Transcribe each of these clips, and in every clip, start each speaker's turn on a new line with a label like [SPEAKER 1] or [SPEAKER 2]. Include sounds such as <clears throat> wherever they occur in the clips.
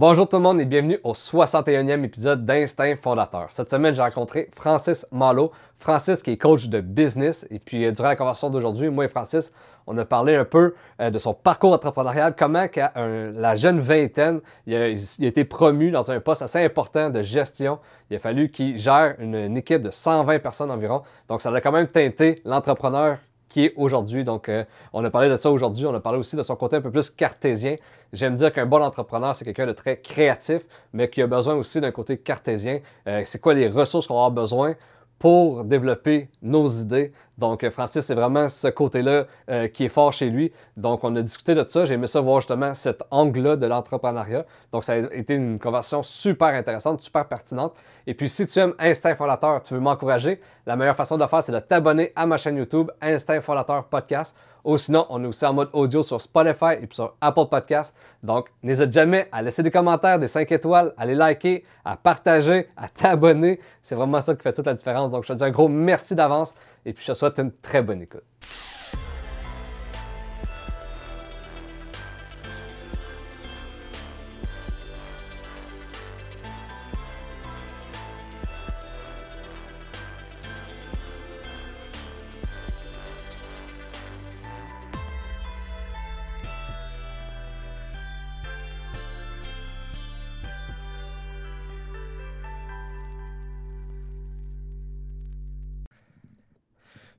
[SPEAKER 1] Bonjour tout le monde et bienvenue au 61e épisode d'Instinct Fondateur. Cette semaine, j'ai rencontré Francis Malo. Francis qui est coach de business. Et puis, euh, durant la conversation d'aujourd'hui, moi et Francis, on a parlé un peu euh, de son parcours entrepreneurial, comment qu'à la jeune vingtaine, il a, été promu dans un poste assez important de gestion. Il a fallu qu'il gère une, une équipe de 120 personnes environ. Donc, ça a quand même teinté l'entrepreneur qui est aujourd'hui. Donc, euh, on a parlé de ça aujourd'hui. On a parlé aussi de son côté un peu plus cartésien. J'aime dire qu'un bon entrepreneur, c'est quelqu'un de très créatif, mais qui a besoin aussi d'un côté cartésien. Euh, c'est quoi les ressources qu'on aura besoin? Pour développer nos idées. Donc, Francis, c'est vraiment ce côté-là euh, qui est fort chez lui. Donc, on a discuté de ça. J'ai aimé ça voir justement cet angle-là de l'entrepreneuriat. Donc, ça a été une conversation super intéressante, super pertinente. Et puis, si tu aimes Instinct Fondateur, tu veux m'encourager, la meilleure façon de le faire, c'est de t'abonner à ma chaîne YouTube, Instinct Fondateur Podcast. Ou sinon, on est aussi en mode audio sur Spotify et sur Apple Podcast. Donc, n'hésite jamais à laisser des commentaires, des 5 étoiles, à les liker, à partager, à <laughs> t'abonner. C'est vraiment ça qui fait toute la différence. Donc, je te dis un gros merci d'avance et puis je te souhaite une très bonne écoute.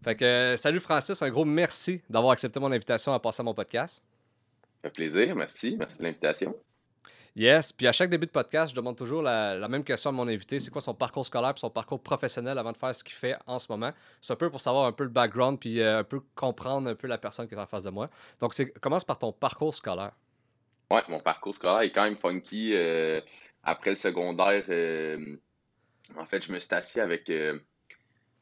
[SPEAKER 1] Fait que, euh, salut Francis, un gros merci d'avoir accepté mon invitation à passer à mon podcast.
[SPEAKER 2] Ça fait plaisir, merci. Merci de l'invitation.
[SPEAKER 1] Yes, puis à chaque début de podcast, je demande toujours la, même question à mon invité c'est quoi son parcours scolaire et son parcours professionnel avant de faire ce qu'il fait en ce moment? C'est un peu pour savoir un peu le background puis euh, un peu comprendre un peu la personne qui est en face de moi. Donc, c'est commence par ton parcours scolaire.
[SPEAKER 2] Ouais, mon parcours scolaire est quand même funky. Euh, après le secondaire, en fait, je me suis assis avec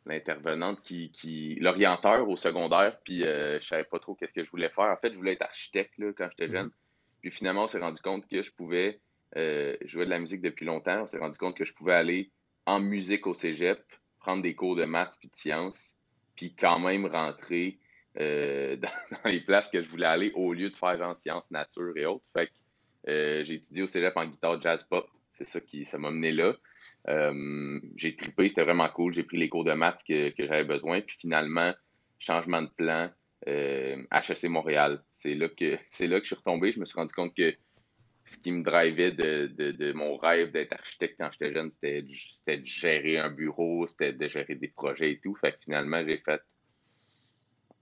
[SPEAKER 2] l'intervenante qui, qui l'orienteur au secondaire, puis euh, je savais pas trop qu'est-ce que je voulais faire. En fait, je voulais être architecte là, quand j'étais jeune. Mhm. Puis finalement, on s'est rendu compte que je pouvais euh, jouer de la musique depuis longtemps. On s'est rendu compte que je pouvais aller en musique au cégep, prendre des cours de maths puis de sciences, puis quand même rentrer euh, <laughs> dans, les places que je voulais aller au lieu de faire en sciences, nature et autres. Fait que j'ai étudié au cégep en guitare jazz pop c'est ça qui ça m'a mené là. Euh, j'ai trippé, c'était vraiment cool. J'ai pris les cours de maths que, j'avais besoin. Puis finalement, changement de plan, euh, HEC Montréal. C'est là, que, <laughs> c'est là que je suis retombé. Je me suis rendu compte que ce qui me drivait de, mon rêve d'être architecte quand j'étais jeune, c'était, c'était de gérer un bureau, c'était de gérer des projets et tout. Fait que finalement, j'ai fait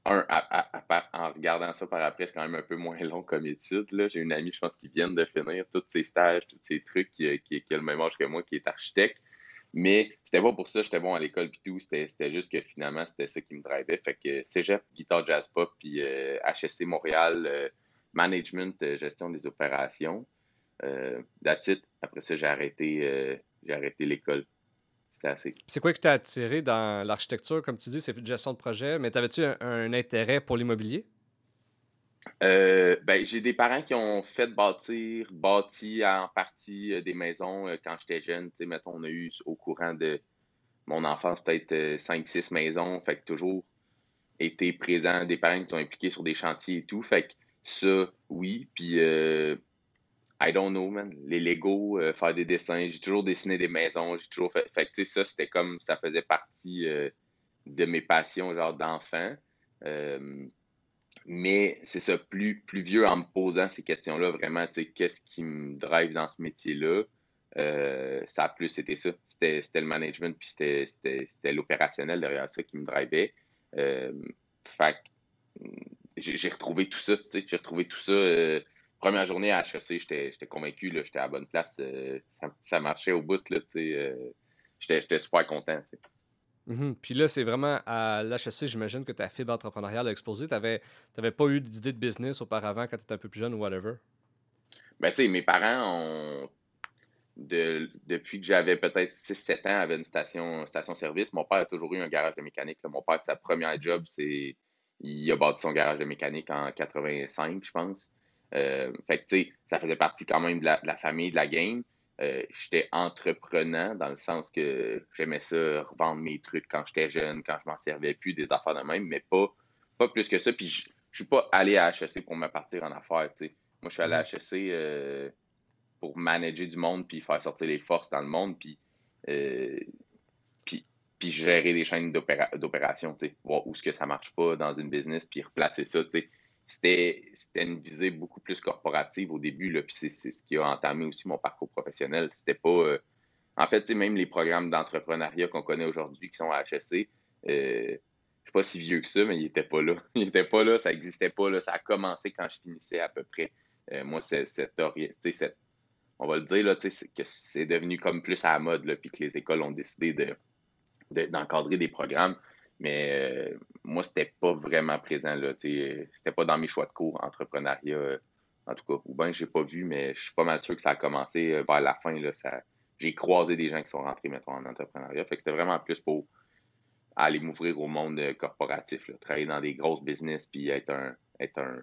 [SPEAKER 2] en regardant ça par après, c'est quand même un peu moins long comme étude. J'ai une amie, je pense, qui vient de finir tous ses stages, tous ses trucs, qui, a le même âge que moi, qui est architecte. Mais c'était pas pour ça, j'étais bon à l'école puis tout. C'était juste que finalement, c'était ça qui me drivait. Fait que Cégep, guitare jazz pop, puis HSC euh, Montréal, euh, management, euh, gestion des opérations. that's Après ça, j'ai arrêté, j'ai arrêté l'école.
[SPEAKER 1] C'est quoi qui t'a attiré dans l'architecture? Comme tu dis, c'est gestion de projet, mais t'avais-tu un, intérêt pour l'immobilier?
[SPEAKER 2] Euh, ben, j'ai des parents qui ont fait bâtir, bâti en partie euh, des maisons euh, quand j'étais jeune. Tu sais, mettons, on a eu au courant de mon enfance peut-être 5-6 maisons. Fait que toujours été présent des parents qui sont impliqués sur des chantiers et tout. Fait que ça, oui. Puis I don't know, man. Les Lego, euh, faire des dessins. J'ai toujours dessiné des maisons. J'ai toujours fait. Fait que, tu sais, ça, c'était comme. Ça faisait partie euh, de mes passions, genre d'enfant. Euh, mais c'est ça, plus, plus vieux en me posant ces questions-là, vraiment, tu sais, qu'est-ce qui me drive dans ce métier-là? ça a plus été ça. C'était le management, puis c'était l'opérationnel derrière ça qui me drivait. fait j'ai retrouvé tout ça, tu sais, j'ai retrouvé tout ça première journée à HEC, j'étais convaincu, j'étais à la bonne place. Euh, ça, marchait au bout. Euh, j'étais super content.
[SPEAKER 1] Mm-hmm. Puis là, c'est vraiment à l'HEC, j'imagine que ta fibre entrepreneuriale a explosé. Tu n'avais pas eu d'idée de business auparavant quand tu étais un peu plus jeune ou whatever?
[SPEAKER 2] Ben, tu sais, mes parents ont. depuis que j'avais peut-être 6-7 ans, avaient une station, station-service. Mon père a toujours eu un garage de mécanique. Mon père, sa première job, c'est. Il a bâti son garage de mécanique en 85, je pense. Euh, fait que, ça faisait partie quand même de la, famille, de la game. Euh, j'étais entreprenant dans le sens que j'aimais ça, revendre mes trucs quand j'étais jeune, quand je m'en servais plus, des affaires de même, mais pas, pas plus que ça. Puis je, ne suis pas allé à HEC pour me partir en affaires. Moi, je suis allé à HEC, euh, pour manager du monde, puis faire sortir les forces dans le monde, puis, euh, puis, puis, gérer des chaînes d'opération, voir où ce que ça marche pas dans une business, puis replacer ça. C'était une visée beaucoup plus corporative au début, là, puis c'est ce qui a entamé aussi mon parcours professionnel. C'était pas. Euh, en fait, même les programmes d'entrepreneuriat qu'on connaît aujourd'hui qui sont à HSC, euh, je suis pas si vieux que ça, mais il était pas là. <laughs> Il était pas là, ça n'existait pas. Là. Ça a commencé quand je finissais à peu près. moi, cette, on va le dire, là, que c'est devenu comme plus à la mode, puis que les écoles ont décidé de, d'encadrer des programmes. Mais euh, moi, c'était pas vraiment présent. Là, c'était pas dans mes choix de cours, entrepreneuriat, euh, en tout cas. Ou bien j'ai pas vu, mais je suis pas mal sûr que ça a commencé euh, vers la fin. Là, j'ai croisé des gens qui sont rentrés, mettons, en entrepreneuriat. Fait que c'était vraiment plus pour aller m'ouvrir au monde corporatif, travailler dans des grosses business, puis être un, être un,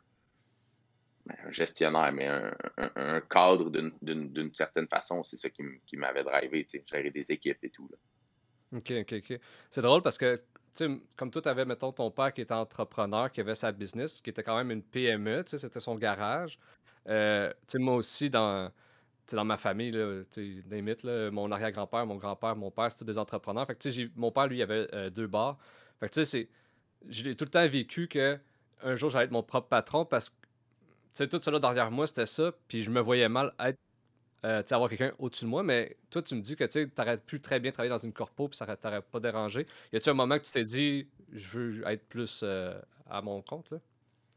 [SPEAKER 2] ben, gestionnaire, mais un, cadre d'une certaine façon. C'est ça qui m'avait drivé, gérer des équipes et tout. Là.
[SPEAKER 1] OK, OK, OK. C'est drôle parce que, comme toi, tu avais, mettons, ton père qui était entrepreneur, qui avait sa business, qui était quand même une PME, c'était son garage. Euh, moi aussi, dans, dans ma famille, là, là, mon arrière-grand-père, mon grand-père, mon père, c'était des entrepreneurs. Fait que, mon père, lui, il avait euh, deux bars. Fait que, tu sais, j'ai tout le temps vécu que un jour, j'allais être mon propre patron parce que tout cela derrière moi, c'était ça. Puis je me voyais mal être, euh, avoir quelqu'un au-dessus de moi. Mais toi, tu me dis que tu aurais pu très bien travailler dans une corpo, puis ça t'aurait pas dérangé. Y a-tu un moment que tu t'es dit, je veux être plus euh, à mon compte, là?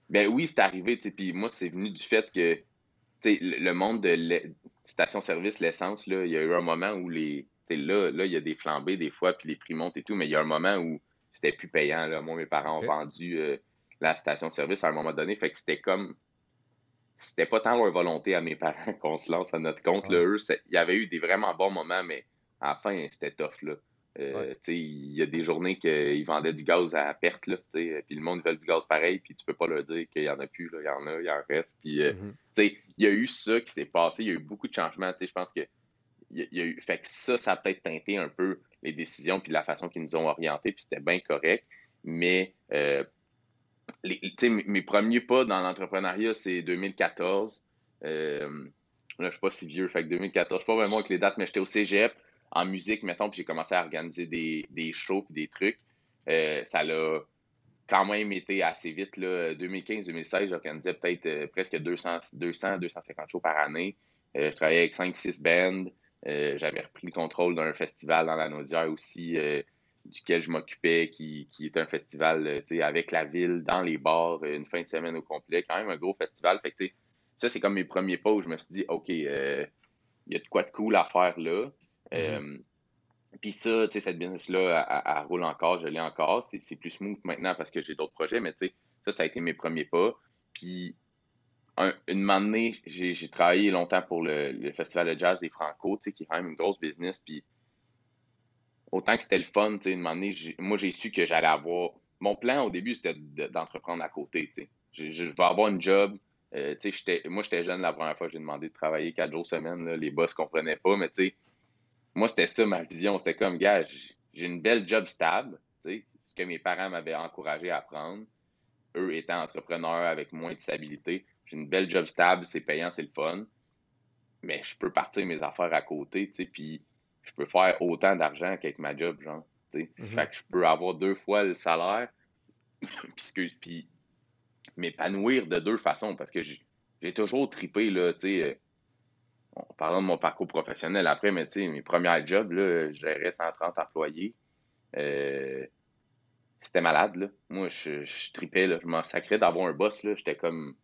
[SPEAKER 2] Ben oui, c'est arrivé, Puis moi, c'est venu du fait que, le monde de station-service, l'essence, il y a eu un moment où les. là, là, il y a des flambées des fois, puis les prix montent et tout, mais il y a un moment où c'était plus payant. Là. Moi, mes parents ont vendu euh, la station-service à un moment donné. Fait que c'était comme c'était pas tant leur volonté à mes parents <laughs> qu'on se lance à notre compte. Là, eux, il y avait eu des vraiment bons moments, mais à la fin, c'était tough. Là. Euh, il y a des journées qu'ils vendaient du gaz à perte, là, puis le monde veut du gaz pareil, puis tu peux pas leur dire qu'il y en a plus, il y en a, il y en reste. Puis, euh, mm-hmm. il y a eu ça qui s'est passé, il y a eu beaucoup de changements. Je pense que il y a eu, fait que ça, ça a peut-être teinté un peu les décisions puis la façon qu'ils nous ont orientés, puis c'était bien correct. Mais euh, mes premiers pas dans l'entrepreneuriat, c'est 2014. Euh, là, je suis pas si vieux, fait que 2014, je suis pas vraiment avec les dates, mais j'étais au cégep en musique, mettons, puis j'ai commencé à organiser des, des shows puis des trucs. Euh, ça l'a quand même été assez vite. 2015-2016, j'organisais peut-être euh, presque 200, 200, 250 shows par année. je travaillais avec 5-6 bands. J'avais repris le contrôle d'un festival dans la Naudière aussi duquel je m'occupais, qui, qui est un festival euh, avec la ville, dans les bars, euh, une fin de semaine au complet. Quand même un gros festival. Fait que, ça, c'est comme mes premiers pas où je me suis dit, OK, euh, il y a de quoi de cool à faire là. Mm-hmm. Puis ça, cette business-là, elle, roule encore, je l'ai encore. C'est plus smooth maintenant parce que j'ai d'autres projets, mais ça, ça a été mes premiers pas. Puis une année, j'ai travaillé longtemps pour le, Festival de jazz des Franco, qui est quand même une grosse business. Puis autant que c'était le fun, tu sais, moi, j'ai su que j'allais avoir. Mon plan au début, c'était d'entreprendre à côté, tu sais. Je, vais avoir une job. Euh, tu sais, moi, j'étais jeune la première fois j'ai demandé de travailler quatre jours semaine. les boss ne comprenaient pas, mais tu sais, moi, c'était ça ma vision. C'était comme, gars, j'ai une belle job stable, tu sais, ce que mes parents m'avaient encouragé à apprendre. Eux étant entrepreneurs avec moins de stabilité. J'ai une belle job stable, c'est payant, c'est le fun. Mais je peux partir mes affaires à côté, tu sais, puis je peux faire autant d'argent qu'avec ma job, genre. Mm Fait que je peux avoir deux fois le salaire, <coughs> puis m'épanouir de deux façons, parce que j'ai toujours tripé, là, tu sais, euh, parlant de mon parcours professionnel après, mais tu sais, mes premiers jobs, là, je gérais 130 employés. Euh, c'était malade, là. Moi, je, je tripais, là. Je m'en sacrais d'avoir un boss, là. J'étais comme,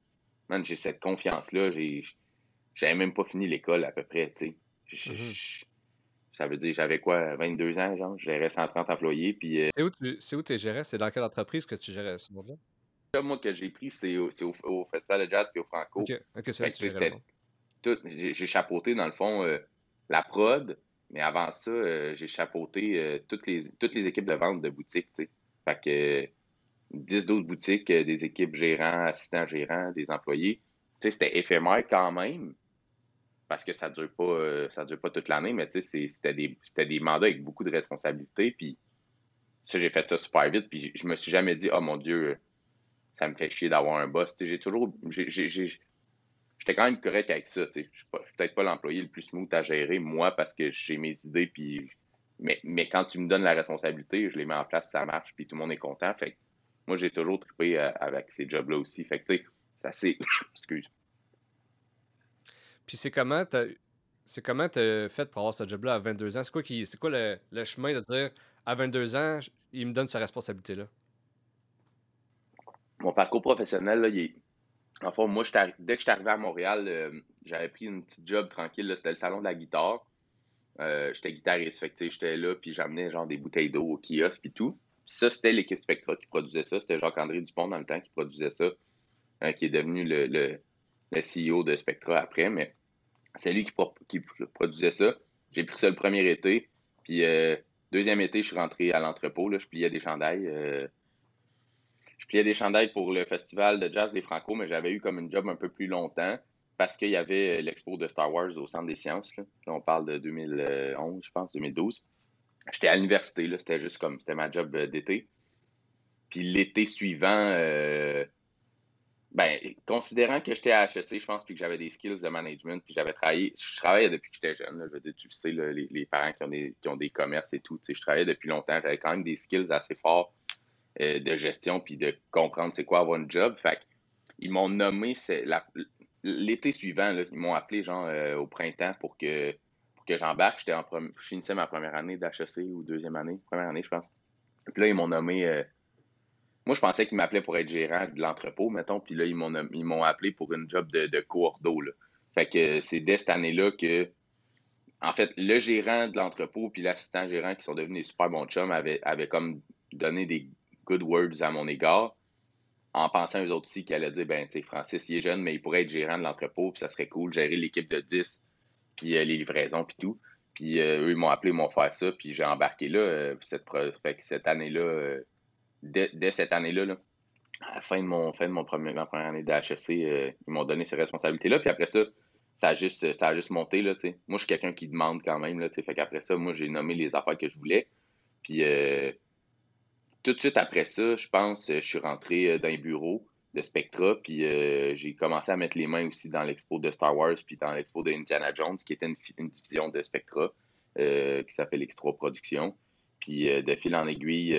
[SPEAKER 2] man, j'ai cette confiance-là. J'avais même pas fini l'école, à peu près, tu sais. Mm-hmm. Ça veut dire, j'avais quoi, 22 ans, genre, je gérais 130 employés. Puis, euh
[SPEAKER 1] C'est où tu c'est où tu gérais? C'est dans quelle entreprise que tu gérais ce monde-là?
[SPEAKER 2] Moi, que j'ai pris, c'est au, au, Festival de Jazz puis au Franco.
[SPEAKER 1] OK, c'est
[SPEAKER 2] tout, J'ai chapeauté, dans le fond, euh, la prod, mais avant ça, euh, j'ai chapeauté toutes, les, toutes les équipes de vente de boutiques, tu sais. Fait que 10 d'autres boutiques, des équipes gérants, assistants gérants, des employés. Tu sais, c'était éphémère quand même, parce que ça ne dure, pas, euh, dure pas toute l'année, mais c'était des, mandats avec beaucoup de responsabilités. Puis j'ai fait ça super vite. Puis je me suis jamais dit, oh mon Dieu, ça me fait chier d'avoir un boss. J'ai toujours. J'étais quand même correct avec ça. Je suis peut-être pas l'employé le plus smooth à gérer, moi, parce que j'ai mes idées, puis mais, quand tu me donnes la responsabilité, je les mets en place, ça marche, puis tout le monde est content. Fait moi, j'ai toujours trippé euh, avec ces jobs-là aussi. Fait que, tu sais, c'est. <laughs> Excuse.
[SPEAKER 1] Puis c'est comment tu c'est comment as fait pour avoir ce job-là à 22 ans? C'est quoi, qui, c'est quoi le, le, chemin de dire à 22 ans, il me donne sa responsabilité-là?
[SPEAKER 2] Mon parcours professionnel, là, il est, Enfin, moi, dès que je suis arrivé à Montréal, euh, j'avais pris une petite job tranquille. C'était le salon de la guitare. Euh, j'étais guitariste, fait j'étais là, puis j'amenais genre des bouteilles d'eau au kiosque, puis tout. Puis ça, c'était l'équipe Spectra qui produisait ça. C'était Jacques-André Dupont dans le temps qui produisait ça, hein, qui est devenu le, le, CEO de Spectra après, mais c'est lui qui, produisait ça. J'ai pris ça le premier été, puis euh, deuxième été, je suis rentré à l'entrepôt, je pliais des chandails je pliais des chandails pour le festival de jazz des Franco, mais j'avais eu comme une job un peu plus longtemps parce qu'il y avait l'expo de Star Wars au Centre des Sciences. Là. on parle de 2011, je pense, 2012. J'étais à l'université, c'était juste comme, c'était ma job euh, d'été. Puis l'été suivant, euh, ben, considérant que j'étais à HEC, je pense, puis que j'avais des skills de management, puis j'avais travaillé, je travaillais depuis que j'étais jeune, je veux dire, tu sais, les, parents qui ont, des, qui ont des commerces et tout, tu sais, je travaillais depuis longtemps, j'avais quand même des skills assez forts euh, de gestion puis de comprendre c'est quoi avoir une job. Fait ils m'ont nommé l'été suivant, ils m'ont appelé genre euh, au printemps pour que, pour que j'embarque. J'étais en je finissais ma première année d'HEC ou deuxième année, première année, je pense. Puis là, ils m'ont nommé. Euh, moi, je pensais qu'ils m'appelaient pour être gérant de l'entrepôt, mettons. Puis là, ils m'ont, appelé pour une job de, de coordo. Là. Fait que c'est dès cette année-là que, en fait, le gérant de l'entrepôt puis l'assistant gérant qui sont devenus des super bons chums avaient, comme donné des good words à mon égard, en pensant aux autres aussi qui allaient dire, ben, tu Francis, il est jeune, mais il pourrait être gérant de l'entrepôt, puis ça serait cool, gérer l'équipe de 10, puis euh, les livraisons, puis tout. Puis euh, eux, ils m'ont appelé, ils m'ont fait ça, puis j'ai embarqué là. Euh, cette, fait que cette année-là, dès, cette année-là, à la fin de mon, premier, ma première année d'HEC, ils m'ont donné ces responsabilités-là. Puis après ça, ça a juste, monté. Là, moi, je suis quelqu'un qui demande quand même. Là, fait qu'après ça, moi, j'ai nommé les affaires que je voulais. Puis tout de suite après ça, je pense, je suis rentré euh, dans les bureaux de Spectra, puis euh, j'ai commencé à mettre les mains aussi dans l'expo de Star Wars, puis dans l'expo de Indiana Jones, qui était une, division de Spectra, euh, qui s'appelle Extra Production. Puis de fil en aiguille,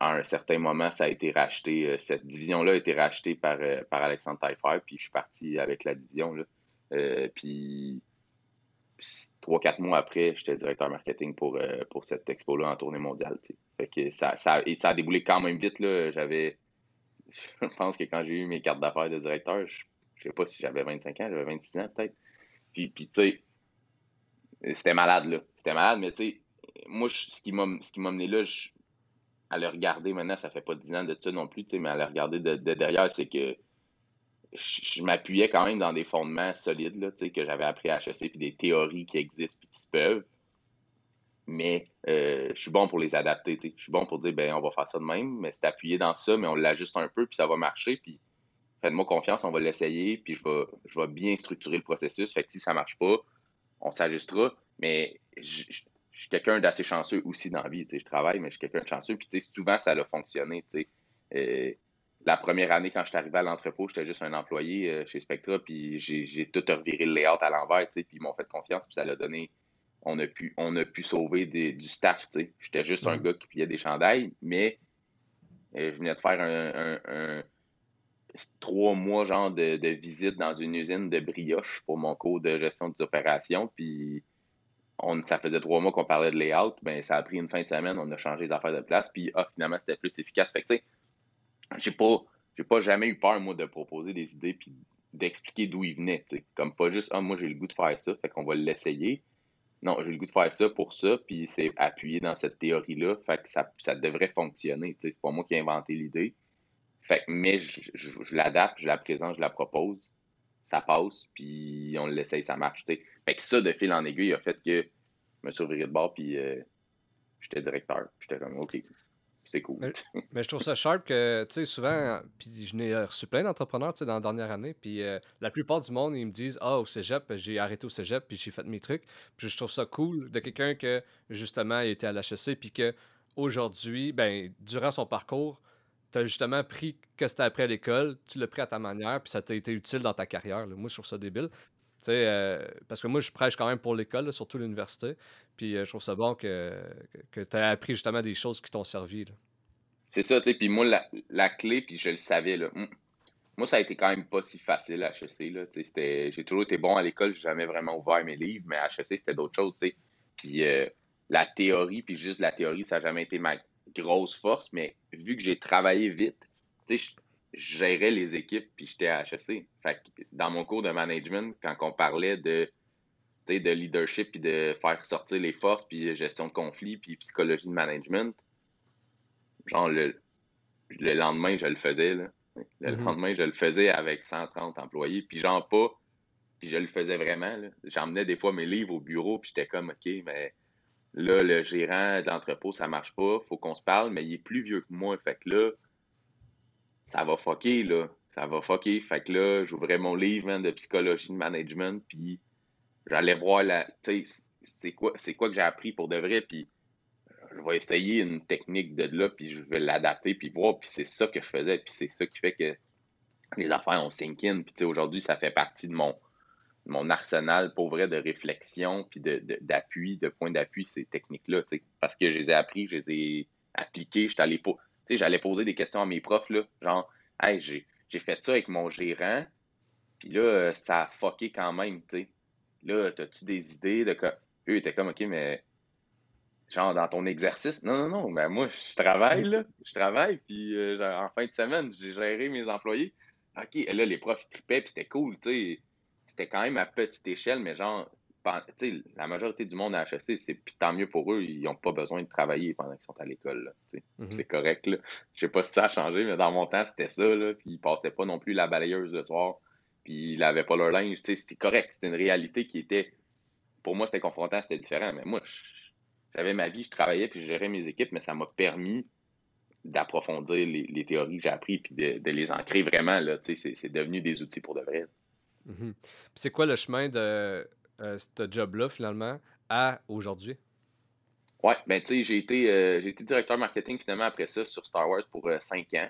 [SPEAKER 2] à un certain moment, ça a été racheté. cette division-là a été rachetée par, par Alexandre Taillefer, puis je suis parti avec la division. Là. puis trois, quatre mois après, j'étais directeur marketing pour, pour cette expo-là en tournée mondiale. Fait que ça, ça, ça a déboulé quand même vite. J'avais. <laughs> Je pense que quand j'ai eu mes cartes d'affaires de directeur, je, ne sais pas si j'avais 25 ans, j'avais 26 ans peut-être. Puis, puis tu sais, c'était malade, là. C'était malade, mais tu sais, moi, ce qui m'a mené là, à le regarder maintenant, ça fait pas 10 ans de ça non plus, mais à le regarder de, derrière, c'est que je, m'appuyais quand même dans des fondements solides là, que j'avais appris à HEC, puis des théories qui existent puis qui se peuvent mais euh, je suis bon pour les adapter. Je suis bon pour dire, ben, on va faire ça de même, mais c'est appuyé dans ça, mais on l'ajuste un peu, puis ça va marcher, puis faites-moi confiance, on va l'essayer, puis je vais, je vais bien structurer le processus. Fait que si ça marche pas, on s'ajustera, mais suis quelqu'un d'assez chanceux aussi dans la vie. Je travaille, mais je suis quelqu'un de chanceux, puis souvent, ça a fonctionné. Euh, la première année, quand je suis arrivé à l'entrepôt, j'étais juste un employé euh, chez Spectra, puis j'ai tout reviré le layout à l'envers, puis ils m'ont fait confiance, puis ça l'a donné on a pu, on a pu sauver du staff. J'étais juste un mm. gars qui pliait des chandails, mais euh, je venais de faire un, trois mois genre de, visite dans une usine de brioche pour mon cours de gestion des opérations. Puis on, ça faisait trois mois qu'on parlait de layout. Ben, ça a pris une fin de semaine, on a changé les affaires de place. Puis ah, finalement, c'était plus efficace. Fait que j'ai pas, j'ai pas jamais eu peur, moi, de proposer des idées puis d'expliquer d'où ils venaient. Comme pas juste, ah, moi, j'ai le goût de faire ça, fait qu'on va l'essayer non, j'ai le goût de faire ça pour ça, puis c'est appuyé dans cette théorie-là, fait que ça, ça devrait fonctionner. C'est pas moi qui ai inventé l'idée. Fait mais je, l'adapte, je la présente, je la propose, ça passe, puis on l'essaye, ça marche. Fait que ça, de fil en aiguille, a fait que me suis de bord, puis euh, j'étais directeur. J'étais comme, OK, c'est cool.
[SPEAKER 1] Mais, <laughs> je trouve ça sharp que, tu sais, souvent, puis je n'ai reçu plein d'entrepreneurs, tu sais, dans la dernière année, puis euh, la plupart du monde, ils me disent, ah, au cégep, j'ai arrêté au cégep, puis j'ai fait mes trucs. Puis je trouve ça cool de quelqu'un que, justement, il était à l'HEC, puis que aujourd'hui, ben, durant son parcours, tu as justement pris que c'était après l'école, tu l'as pris à ta manière, puis ça t'a été utile dans ta carrière. Moi, je trouve ça débile. Euh, parce que moi, je prêche quand même pour l'école, surtout l'université. Puis euh, je trouve ça bon que, que, tu as appris justement des choses qui t'ont servi.
[SPEAKER 2] C'est ça, tu sais. Puis moi, la, clé, puis je le savais, là. Moi, ça a été quand même pas si facile à HEC. J'ai toujours été bon à l'école, j'ai jamais vraiment ouvert mes livres, mais à HEC, c'était d'autres choses. sais. Puis euh, la théorie, puis juste la théorie, ça n'a jamais été ma grosse force, mais vu que j'ai travaillé vite, tu sais, je gérais les équipes, puis j'étais à HEC. Fait dans mon cours de management, quand on parlait de, de leadership, puis de faire sortir les forces, puis gestion de conflits, puis psychologie de management, genre le, le lendemain, je le faisais. Là. Le mm-hmm. lendemain, je le faisais avec 130 employés, puis genre pas, puis je le faisais vraiment. J'emmenais des fois mes livres au bureau, puis j'étais comme, OK, mais là, le gérant de l'entrepôt, ça marche pas, faut qu'on se parle, mais il est plus vieux que moi, fait que là, ça va fucker, là. Ça va fucker. Fait que là, j'ouvrais mon livre de psychologie de management, puis j'allais voir. Tu sais, c'est quoi, que j'ai appris pour de vrai, puis je vais essayer une technique de là, puis je vais l'adapter, puis voir, puis c'est ça que je faisais, puis c'est ça qui fait que les affaires ont sink in, puis aujourd'hui, ça fait partie de mon, mon arsenal pour vrai de réflexion, puis d'appui, de, de points d'appui, ces techniques-là, parce que je les ai appris, je les ai appliquées, j'étais allé pour j'allais poser des questions à mes profs, là, genre, hey, j'ai fait ça avec mon gérant, puis là, euh, ça a fucké quand même, tu sais. Là, as-tu des idées de quoi? Eux étaient comme, OK, mais genre dans ton exercice. Non, non, non, mais moi, je travaille. Je travaille, puis euh, en fin de semaine, j'ai géré mes employés. OK, là, les profs, ils tripaient, puis c'était cool, tu sais. C'était quand même à petite échelle, mais genre, la majorité du monde à HEC, c'est puis tant mieux pour eux, ils n'ont pas besoin de travailler pendant qu'ils sont à l'école. Mm-hmm. C'est correct. Je sais pas si ça a changé, mais dans mon temps, c'était ça. Là, puis ils passaient pas non plus la balayeuse le soir, puis ils lavaient pas leur linge. C'était correct. C'était une réalité qui était. Pour moi, c'était confrontant, c'était différent. Mais moi, j'avais ma vie, je travaillais, puis je gérais mes équipes, mais ça m'a permis d'approfondir les, théories que j'ai apprises, puis de, les ancrer vraiment. C'est devenu des outils pour de vrai.
[SPEAKER 1] Mm-hmm. C'est quoi le chemin de euh, ce job-là, finalement, à aujourd'hui?
[SPEAKER 2] Ouais, ben tu sais, j'ai été, euh, été directeur marketing finalement après ça sur Star Wars pour euh, cinq ans.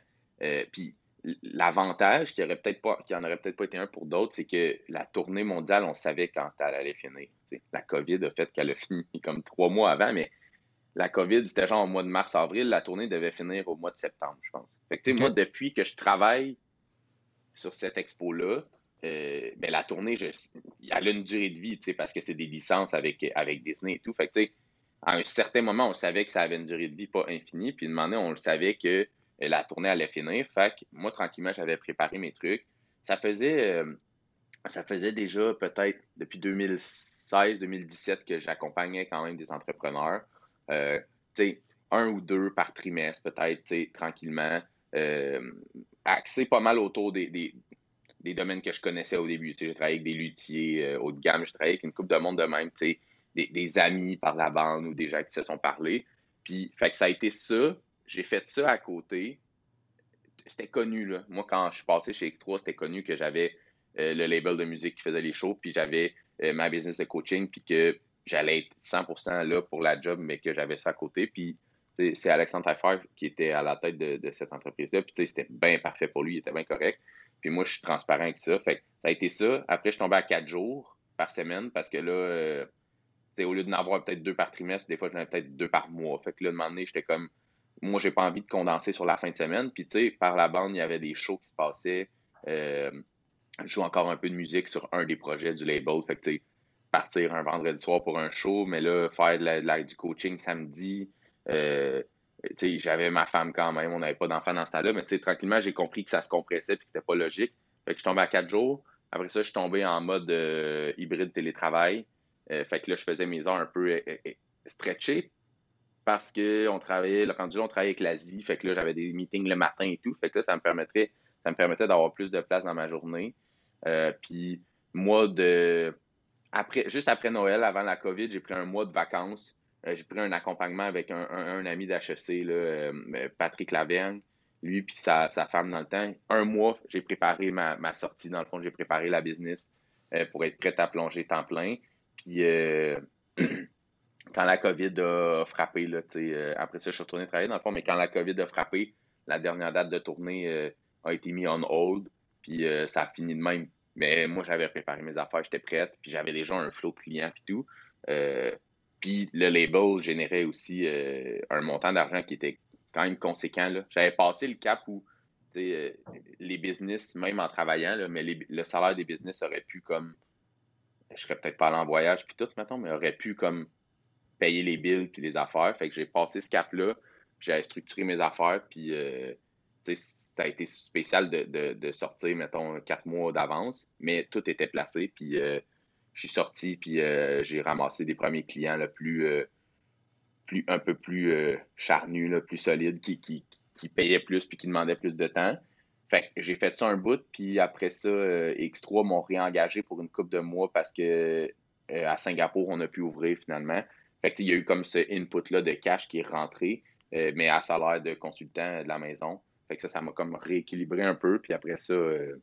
[SPEAKER 2] Puis l'avantage qui aurait peut-être pas, qui en aurait peut-être pas été un pour d'autres, c'est que la tournée mondiale, on savait quand elle allait finir. La COVID a fait qu'elle a <laughs> fini comme trois mois avant, mais la COVID, c'était genre au mois de mars-avril. La tournée devait finir au mois de septembre, je pense. Fait que, moi, depuis que je travaille sur cette expo-là, euh, ben, la tournée, je, elle a une durée de vie, parce que c'est des licences avec, avec Disney et tout. Fait que, à un certain moment, on savait que ça avait une durée de vie pas infinie, puis une on le savait que euh, la tournée allait finir. Fait que moi, tranquillement, j'avais préparé mes trucs. Ça faisait, euh, ça faisait déjà peut-être depuis 2016-2017 que j'accompagnais quand même des entrepreneurs. Euh, un ou deux par trimestre, peut-être, tranquillement. axé pas mal autour des domaines que je connaissais au début. J'ai travaillé avec des luthiers euh, haut de gamme, j'ai travaillé avec une coupe de monde de même, des, des amis par la bande ou des gens qui se sont parlé. Puis, fait que ça a été ça. J'ai fait ça à côté. C'était connu, là. Moi, quand je suis passé chez X3, c'était connu que j'avais euh, le label de musique qui faisait les shows, puis j'avais euh, ma business de coaching, puis que j'allais être 100% là pour la job, mais que j'avais ça à côté. Puis, c'est Alexandre Taillefer qui était à la tête de, de cette entreprise-là. Puis, c'était bien parfait pour lui, il était bien correct. Puis moi, je suis transparent avec ça. Fait ça a été ça. Après, je suis tombé à quatre jours par semaine parce que là, euh, au lieu d'en avoir peut-être deux par trimestre, des fois, j'en avais peut-être deux par mois. Fait que là, de moment donné, j'étais comme, moi, j'ai pas envie de condenser sur la fin de semaine. Puis, tu sais, par la bande, il y avait des shows qui se passaient. Euh, je joue encore un peu de musique sur un des projets du label. Fait que, tu sais, partir un vendredi soir pour un show, mais là, faire de du coaching samedi. Euh, j'avais ma femme quand même, on n'avait pas d'enfant dans ce temps-là, mais tranquillement, j'ai compris que ça se compressait et que c'était pas logique. Fait que je tombais à quatre jours. Après ça, je suis tombé en mode euh, hybride télétravail. Euh, fait que là, je faisais mes heures un peu euh, stretchées parce qu'on travaillait, le rendu on travaillait avec l'Asie. Fait que là, j'avais des meetings le matin et tout. Fait que là, ça me permettrait, ça me permettait d'avoir plus de place dans ma journée. puis moi, de après, juste après Noël, avant la COVID, j'ai pris un mois de vacances j'ai pris un accompagnement avec un, ami d'HEC, euh, euh, Patrick Lavergne, lui puis sa, femme dans le temps. Un mois, j'ai préparé ma, sortie. Dans le fond, j'ai préparé la business pour être prête à plonger temps plein. Puis <clears throat> quand la COVID a frappé, là, après ça, je suis retourné travailler dans le fond, mais quand la COVID a frappé, la dernière date de tournée a été mise on hold, puis ça a fini de même. Mais moi, j'avais préparé mes affaires, j'étais prête, puis j'avais déjà un flot de clients, puis tout. Puis le label générait aussi un montant d'argent qui était quand même conséquent. J'avais passé le cap où les business, même en travaillant, mais le salaire des business aurait pu comme. Je serais peut-être pas allé en voyage puis tout, mettons, mais aurait pu comme payer les bills puis les affaires. Fait que j'ai passé ce cap-là, j'avais structuré mes affaires, puis euh, ça a été spécial de, sortir, mettons, quatre mois d'avance, mais tout était placé, puis euh, je suis sorti, puis euh, j'ai ramassé des premiers clients plus, plus un peu plus charnus, plus solides, qui, qui, qui payaient plus puis qui demandaient plus de temps. Fait que j'ai fait ça un bout, puis après ça, X3 m'ont réengagé pour une coupe de mois parce que à Singapour, on a pu ouvrir finalement. Fait il y a eu comme ce input-là de cash qui est rentré, euh, mais à salaire de consultant de la maison. Fait que ça, ça m'a comme rééquilibré un peu. Puis après ça, euh,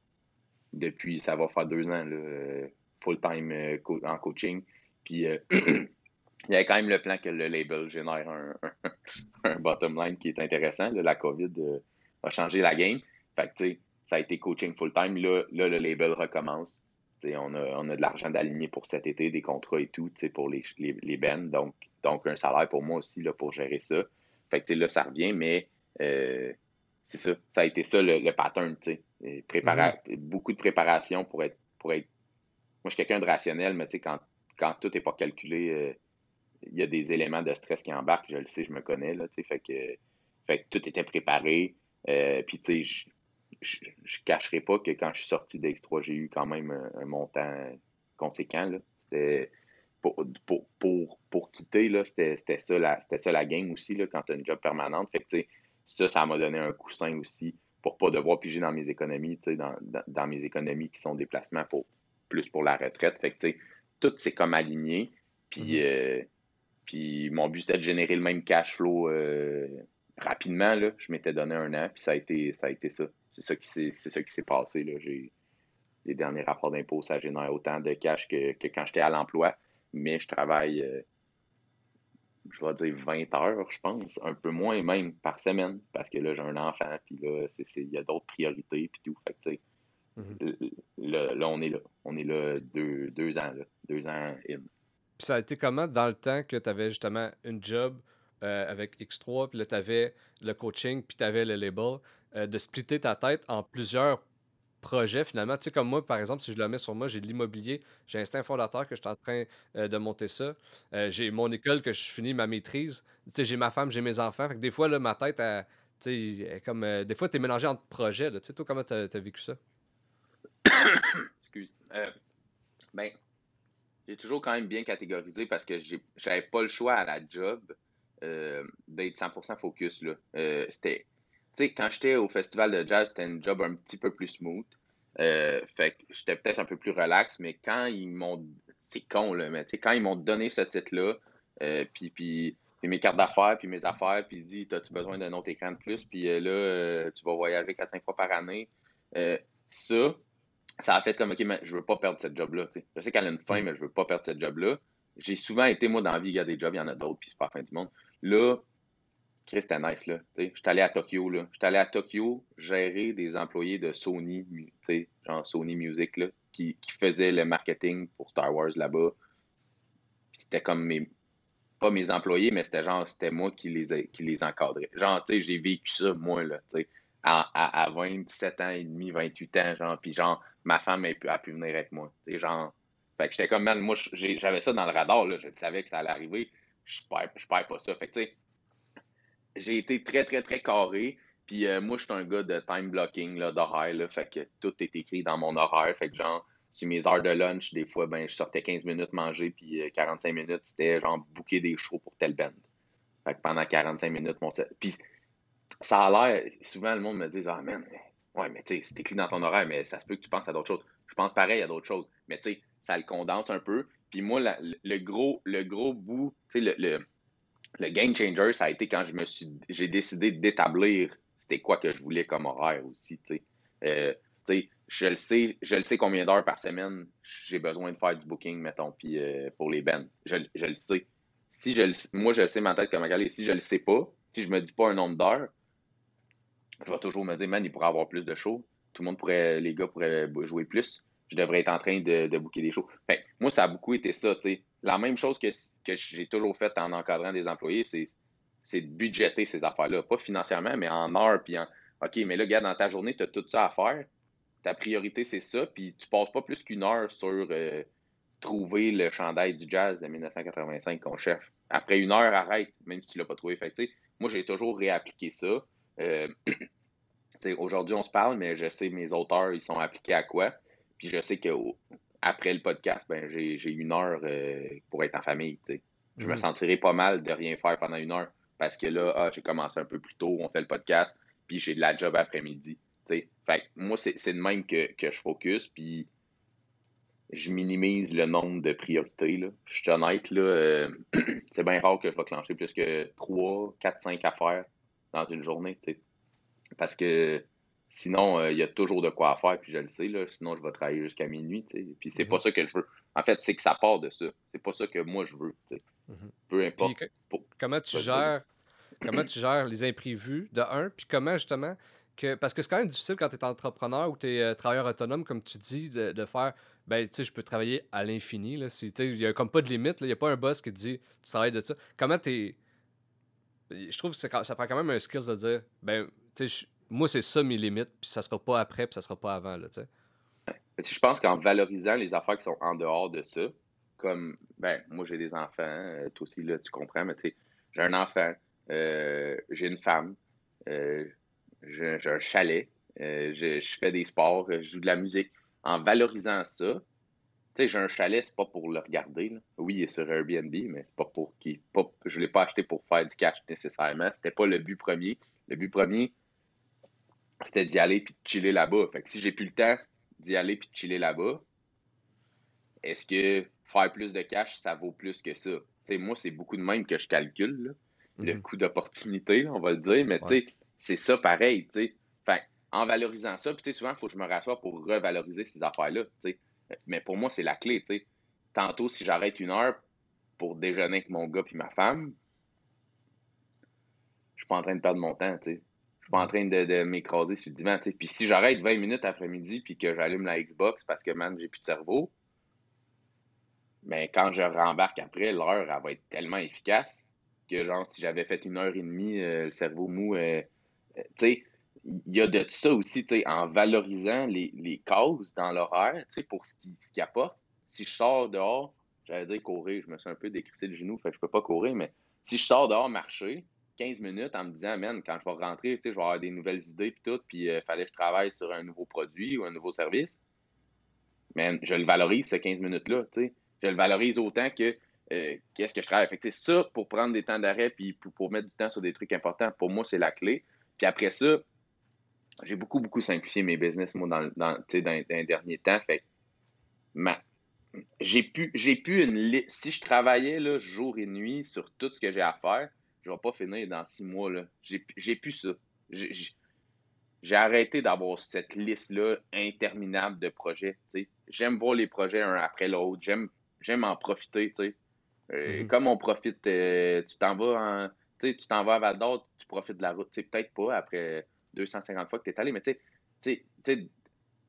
[SPEAKER 2] depuis, ça va faire deux ans, euh, full-time en coaching. Puis <clears throat> il y a quand même le plan que le label génère un, bottom line qui est intéressant. la COVID a changé la game. Fait que, ça a été coaching full-time. Là, là, le label recommence on a, de l'argent d'aligner pour cet été, des contrats et tout, pour les, les, les Donc, donc, un salaire pour moi aussi là, pour gérer ça. Fait que là, ça revient, mais euh, c'est ça. Ça a été ça le, pattern, mm-hmm. Beaucoup de préparation pour être, pour être. Moi, je suis quelqu'un de rationnel, mais quand, quand tout n'est pas calculé, euh, il y a des éléments de stress qui embarquent. Je le sais, je me connais. Là, fait, que, fait que tout était préparé. Euh, puis, tu sais, je ne cacherai pas que quand je suis sorti d'X3, j'ai eu quand même un, montant conséquent. C'était pour, pour, pour, quitter, c'était ça, la, ça la game aussi là, quand tu as une job permanente. Fait ça, ça m'a donné un coussin aussi pour pas devoir piger dans mes économies, dans, dans, mes économies qui sont des placements pour, plus pour la retraite. Fait que, tout s'est comme aligné. Puis, mm-hmm. euh, puis mon but, c'était de générer le même cash flow euh, rapidement. Là. Je m'étais donné un an, puis ça a été ça. A été ça c'est ça qui s'est passé. Là. les derniers rapports d'impôts, ça génère autant de cash que, quand j'étais à l'emploi. Mais je travaille, euh, je vais dire 20 heures, je pense, un peu moins même par semaine, parce que là, j'ai un enfant, puis là, il y a d'autres priorités, puis tout. Fait mm-hmm. là, on est là. On est là deux, deux ans, deux ans in.
[SPEAKER 1] Puis ça a été comment dans le temps que tu avais justement une job euh, avec X3, puis là, tu avais le coaching, puis tu avais le label. Euh, de splitter ta tête en plusieurs projets finalement? Tu sais, comme moi, par exemple, si je le mets sur moi, j'ai de l'immobilier, j'ai Instinct Fondateur que je suis en train euh, de monter ça. Euh, j'ai mon école que je finis ma maîtrise. Tu sais, j'ai ma femme, j'ai mes enfants. Fait que des fois, là, ma tête, tu sais, comme, des fois, tu es mélangé entre projets. Tu sais, toi, comment tu as, vécu ça? <coughs>
[SPEAKER 2] Excuse. ben, j'ai toujours quand même bien catégorisé parce que j'avais pas le choix à la job d'être 100% focus. Là. C'était tu sais, quand j'étais au festival de jazz, c'était un job un petit peu plus smooth. Euh, fait que j'étais peut-être un peu plus relax, mais quand ils m'ont. C'est con, là, mais tu sais, quand ils m'ont donné ce titre-là, euh, puis, puis, mes cartes d'affaires, puis mes affaires, puis ils disent As-tu besoin d'un autre écran de plus, puis euh, là, tu vas voyager 4-5 fois par année. ça, ça a fait comme OK, mais je veux pas perdre cette job-là. Je sais qu'elle a une fin, mais je veux pas perdre cette job-là. J'ai souvent été, moi, dans la vie, il y a des jobs, il y en a d'autres, puis c'est pas la fin du monde. Là, Chris, c'était nice, là. Je suis allé à Tokyo, là. Je suis allé à Tokyo gérer des employés de Sony, genre Sony Music, là, qui, qui faisaient le marketing pour Star Wars là-bas. C'était comme mes. Pas mes employés, mais c'était genre, c'était moi qui les, qui les encadrais. Genre, tu sais, j'ai vécu ça, moi, là, tu sais, à, à, 27 ans et demi, 28 ans, genre, puis genre, ma femme pu, a pu venir avec moi. Tu genre. Fait que j'étais comme, man, moi, j'avais ça dans le radar, là. Je savais que ça allait arriver. Je perds, pas ça. Fait que, tu sais, j'ai été très, très, très carré. Puis euh, moi, je suis un gars de time blocking, d'horaire. Fait que tout est écrit dans mon horaire. Fait que genre, sur mes heures de lunch, des fois, ben, je sortais 15 minutes manger, puis 45 euh, minutes, c'était genre bouquer des shows pour tel band. Fait que pendant 45 minutes, mon Puis ça a l'air, souvent le monde me dit, ah man, ouais, mais tu sais, c'est écrit dans ton horaire, mais ça se peut que tu penses à d'autres choses. Je pense pareil à d'autres choses. Mais tu sais, ça le condense un peu. Puis moi, le, gros, le gros bout, tu sais, le le game changer, ça a été quand je me suis j'ai décidé d'établir c'était quoi que je voulais comme horaire aussi. Euh, je le sais, je le sais combien d'heures par semaine j'ai besoin de faire du booking, mettons, puis euh, pour les bands. Je, le sais. Si je moi, je le sais ma tête comme regarder. Si je le sais pas, si je me dis pas un nombre d'heures, je vais toujours me dire, man, il pourrait avoir plus de shows. Tout le monde pourrait, les gars pourraient jouer plus. Je devrais être en train de, de booker des shows. Fait, moi, ça a beaucoup été ça, tu. La même chose que, que j'ai toujours fait en encadrant des employés, c'est, c'est de budgéter ces affaires-là. Pas financièrement, mais en heures, puis en, OK, mais là, gars, dans ta journée, tu as tout ça à faire. Ta priorité, c'est ça, puis tu passes pas plus qu'une heure sur euh, trouver le chandail du jazz de 1985 qu'on cherche. Après une heure, arrête, même si tu l'as pas trouvé. Fait moi, j'ai toujours réappliqué ça. Euh, <clears throat> aujourd'hui, on se parle, mais je sais mes auteurs, ils sont appliqués à quoi. Puis je sais que après le podcast, ben, j'ai une heure euh, pour être en famille. Je me mm. sentirais pas mal de rien faire pendant une heure parce que là, ah, j'ai commencé un peu plus tôt, on fait le podcast, puis j'ai de la job après-midi. Fait moi, c'est de même que, je focus, puis je minimise le nombre de priorités. Là. Je suis honnête, là, euh, <clears throat> c'est bien rare que je vais clencher plus que 3, 4, 5 affaires dans une journée. Parce que sinon, euh, il y a toujours de quoi faire, puis je le sais. Là, sinon, je vais travailler jusqu'à minuit. Puis c'est pas mm-hmm. ça que je veux. En fait, c'est que ça part de ça. C'est pas ça que moi je veux. Mm-hmm. Peu importe.
[SPEAKER 1] comment tu gères comment tu gères les imprévus de un, puis comment justement que. Parce que c'est quand même difficile quand tu es entrepreneur ou tu es euh, travailleur autonome, comme tu dis, de, faire. Ben, tu sais, je peux travailler à l'infini. Il n'y a comme pas de limite. Il n'y a pas un boss qui te dit tu travailles de ça. Comment tu es. Je trouve que ça prend quand même un skill de dire ben, tu sais, moi, c'est ça mes limites, puis ça sera pas après, puis ça sera pas avant. Là, sais.
[SPEAKER 2] Je pense qu'en valorisant les affaires qui sont en dehors de ça, comme, ben, moi, j'ai des enfants, euh, toi aussi, là, tu comprends, mais tu sais, j'ai un enfant, euh, j'ai une femme, euh, j'ai un chalet, je, fais des sports, je joue de la musique. En valorisant ça, tu sais, j'ai un chalet, c'est pas pour le regarder. Oui, il est sur Airbnb, mais c'est pas pour qui. Pas, je l'ai pas acheté pour faire du cash nécessairement. C'était pas le but premier. Le but premier, c'était d'y aller puis de chiller là-bas. Fait que si j'ai plus le temps d'y aller puis de chiller là-bas, est-ce que faire plus de cash, ça vaut plus que ça? sais, moi, c'est beaucoup de même que je calcule. Là le mhm. coût d'opportunité, on va le dire, mais c'est ça pareil. Fait en valorisant ça, puis souvent, il faut que je me rassoie pour revaloriser ces affaires-là. Mais pour moi, c'est la clé, tu sais. Tantôt, si j'arrête une heure pour déjeuner avec mon gars puis ma femme, je suis pas en train de perdre mon temps, tu sais. Je suis pas en train de, m'écraser sur le divan, tu sais. Puis si j'arrête 20 minutes après-midi puis que j'allume la Xbox parce que, man, j'ai plus de cerveau, mais quand je rembarque après, l'heure, elle va être tellement efficace que genre si j'avais fait une heure et demie, euh, le cerveau mou, euh, euh, tu sais, il y a de ça aussi, en valorisant les, les causes dans l'horaire, pour ce qui, ce qui apporte. Si je sors dehors, j'allais dire courir, je me suis un peu décrissé le genou, fait que je peux pas courir, mais si je sors dehors marcher, 15 minutes en me disant, man, quand je vais rentrer, je vais avoir des nouvelles idées puis tout, puis il fallait que je travaille sur un nouveau produit ou un nouveau service, man, je le valorise, ces 15 minutes-là. Je le valorise autant que euh, qu'est-ce que je travaille. Fait ça, pour prendre des temps d'arrêt puis pour, mettre du temps sur des trucs importants, pour moi, c'est la clé. Puis après ça, j'ai beaucoup, beaucoup simplifié mes business, moi, dans, dans, dans, les derniers temps. Fait j'ai pu, j'ai pu une Si je travaillais là, jour et nuit sur tout ce que j'ai à faire, je ne vais pas finir dans six mois. Là. J'ai, j'ai pu ça. J'ai, arrêté d'avoir cette liste-là interminable de projets. J'aime voir les projets un après l'autre. J'aime, j'aime en profiter. euh, mhm. Comme on profite, euh, tu t'en vas en, tu t'en vas à Val d'Or, tu profites de la route. Peut-être pas après 250 fois que tu es allé, mais tu sais,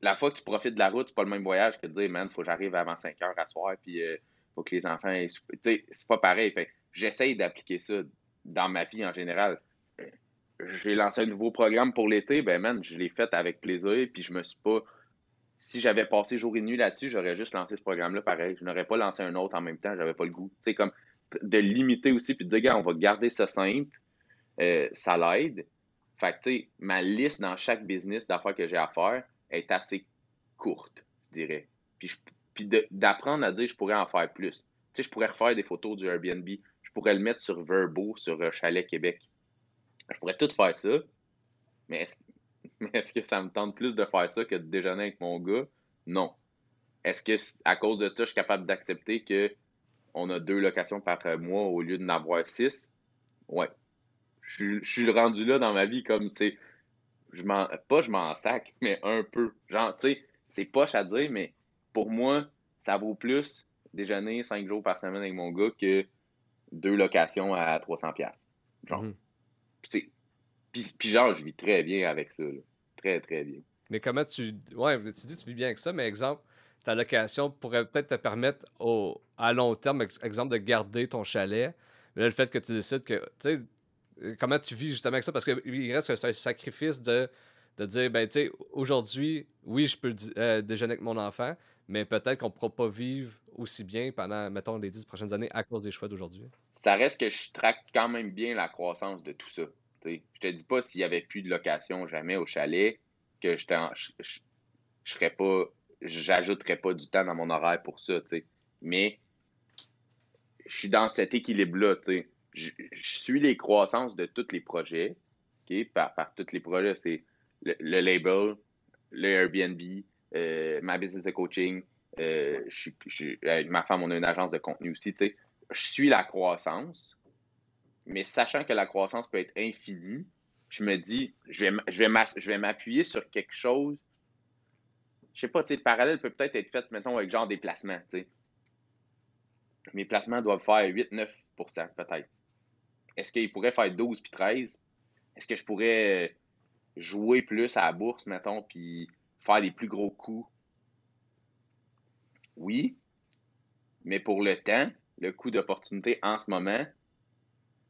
[SPEAKER 2] la fois que tu profites de la route, c'est pas le même voyage que de dire, man, faut que j'arrive avant 5 heures à soir, puis euh, faut que les enfants. C'est pas pareil. J'essaye d'appliquer ça dans ma vie en général. J'ai lancé un nouveau programme pour l'été, ben man, je l'ai fait avec plaisir, puis je me suis pas si j'avais passé jour et nuit là-dessus, j'aurais juste lancé ce programme-là pareil. Je n'aurais pas lancé un autre en même temps, j'avais pas le goût. Tu sais, comme de limiter aussi, puis de dire, gars, on va garder ça simple, euh, ça l'aide. Fait que, tu sais, ma liste dans chaque business d'affaires que j'ai à faire est assez courte, je dirais. Puis, puis d'apprendre à dire, je pourrais en faire plus. Tu sais, je pourrais refaire des photos du Airbnb, je pourrais le mettre sur Verbo, sur euh, Chalet Québec. Je pourrais tout faire ça, mais est-ce <laughs> que ça me tente plus de faire ça que de déjeuner avec mon gars? Non. Est-ce que à cause de ça, je suis capable d'accepter qu'on a deux locations par mois au lieu de avoir six? Ouais. Je, suis rendu là dans ma vie comme, tu sais, je m'en, pas je m'en sac, mais un peu. Genre, tu sais, c'est poche à dire, mais pour moi, ça vaut plus déjeuner cinq jours par semaine avec mon gars que deux locations à 300$. Genre. Mm-hmm. C'est Puis, genre, je vis très bien avec ça. Très, très bien.
[SPEAKER 1] Mais comment tu. Ouais, tu dis que tu vis bien avec ça, mais exemple, ta location pourrait peut-être te permettre au, à long terme, exemple, de garder ton chalet. Mais là, le fait que tu décides que. Tu sais, comment tu vis justement avec ça? Parce qu'il reste un sacrifice de, de dire, ben, tu sais, aujourd'hui, oui, je peux euh, déjeuner avec mon enfant, mais peut-être qu'on ne pourra pas vivre aussi bien pendant, mettons, les dix prochaines années à cause des choix d'aujourd'hui.
[SPEAKER 2] Ça reste que je traque quand même bien la croissance de tout ça. Je je te dis pas s'il n'y avait plus de location jamais au chalet, que je, serais pas, j'ajouterais pas du temps dans mon horaire pour ça, Mais je suis dans cet équilibre-là, Je, suis les croissances de tous les projets, par, tous les projets, c'est le, label, le Airbnb, euh, ma business de coaching. Euh, avec ma femme, on a une agence de contenu aussi. Je suis la croissance, mais sachant que la croissance peut être infinie, je me dis, je vais, je vais m'appuyer sur quelque chose. Je sais pas, le parallèle peut peut-être être fait, mettons, avec genre des placements. Mes placements doivent faire 8-9% peut-être. Est-ce qu'ils pourraient faire 12 puis 13? Est-ce que je pourrais jouer plus à la bourse, mettons, puis faire des plus gros coups? Oui, mais pour le temps, le coût d'opportunité en ce moment,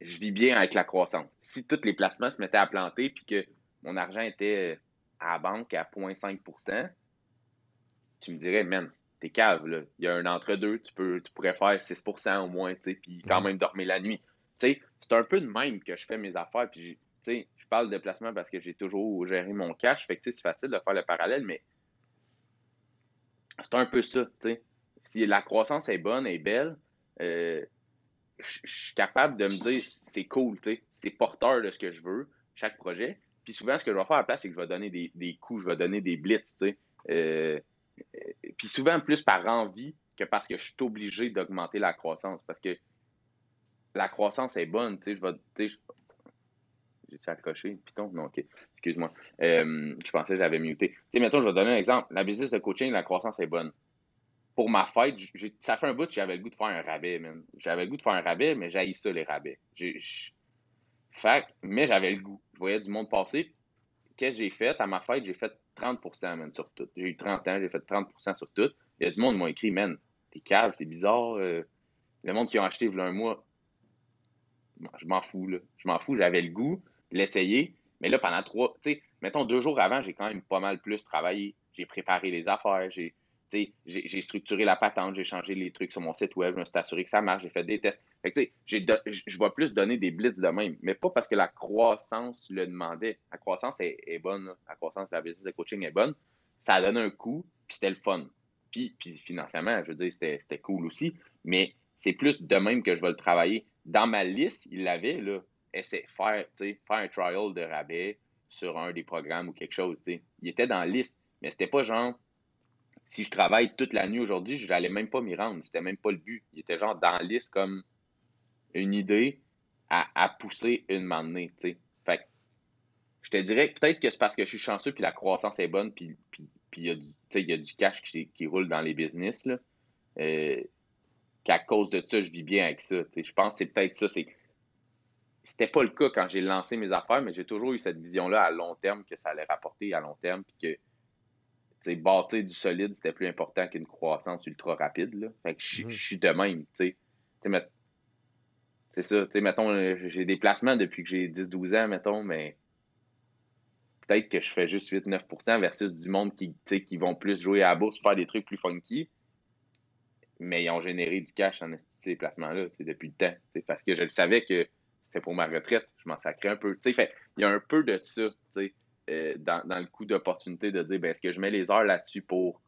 [SPEAKER 2] je vis bien avec la croissance. Si tous les placements se mettaient à planter puis que mon argent était à la banque à 0,5% tu me dirais, man, t'es cave, là. Il y a un entre-deux, tu, peux, tu pourrais faire 6% au moins, tu sais, puis quand même dormir la nuit. Tu sais, c'est un peu de même que je fais mes affaires, puis, je parle de placement parce que j'ai toujours géré mon cash. Fait que c'est facile de faire le parallèle, mais c'est un peu ça. Si la croissance est bonne et belle, euh, je suis capable de me dire c'est cool, c'est porteur de ce que je veux, chaque projet. Puis souvent, ce que je vais faire à la place, c'est que je vais donner des, coups, je vais donner des blitz. sais. Euh, puis souvent plus par envie que parce que je suis obligé d'augmenter la croissance. Parce que la croissance est bonne. Je vais, j'ai-tu accroché? Python? Non, OK. Excuse-moi. Euh, je pensais que j'avais muté. Tu sais, mettons, je vais donner un exemple. La business de coaching, la croissance est bonne. Pour ma fête, ça fait un bout que j'avais le goût de faire un rabais, man. J'avais le goût de faire un rabais, mais j'ai ça, les rabais. Fait mais j'avais le goût. Je voyais du monde passer. Qu'est-ce que j'ai fait? À ma fête, j'ai fait 30 man, sur tout. J'ai eu 30 ans, j'ai fait 30% sur tout. Il y a du monde qui m'a écrit, man, t'es calme, c'est bizarre. Euh, le monde qui a acheté il y a un mois, je m'en fous, là. Je m'en fous, j'avais le goût l'essayer. Mais là, pendant trois, tu sais, mettons deux jours avant, j'ai quand même pas mal plus travaillé. J'ai préparé les affaires, j'ai, structuré la patente, j'ai changé les trucs sur mon site web, je me suis assuré que ça marche, j'ai fait des tests. Fait que, je vais plus donner des blitz de même, mais pas parce que la croissance le demandait. La croissance est, bonne, la croissance de la business de coaching est bonne. Ça a donné un coup, puis c'était le fun. Puis, puis financièrement, je veux dire, c'était cool aussi, mais c'est plus de même que je vais le travailler. Dans ma liste, il l'avait, là, essayer faire, faire un trial de rabais sur un des programmes ou quelque chose. Il était dans la liste, mais c'était pas genre si je travaille toute la nuit aujourd'hui, je n'allais même pas m'y rendre. C'était même pas le but. Il était genre dans la liste comme une idée à, pousser une main Fait je te dirais peut-être que c'est parce que je suis chanceux puis la croissance est bonne puis il y, a du, y a du cash qui, roule dans les business. Là, euh, qu'à cause de ça, je vis bien avec ça. Je pense que c'est peut-être ça. C'est c'était pas le cas quand j'ai lancé mes affaires, mais j'ai toujours eu cette vision-là à long terme que ça allait rapporter à long terme, puis que bâtir du solide, c'était plus important qu'une croissance ultra rapide. Là. Fait que je, mm-hmm. suis de même. C'est ça. Mettons, euh, j'ai des placements depuis que j'ai 10-12 ans, mettons, mais peut-être que je fais juste 8-9% versus du monde qui, qui vont plus jouer à la bourse, faire des trucs plus funky, mais ils ont généré du cash en ces placements-là depuis le temps. Parce que je le savais que pour ma retraite. Je m'en sacrais un peu. Fait, il y a un peu de ça euh, dans, le coup d'opportunité de dire ben, est-ce que je mets les heures là-dessus pour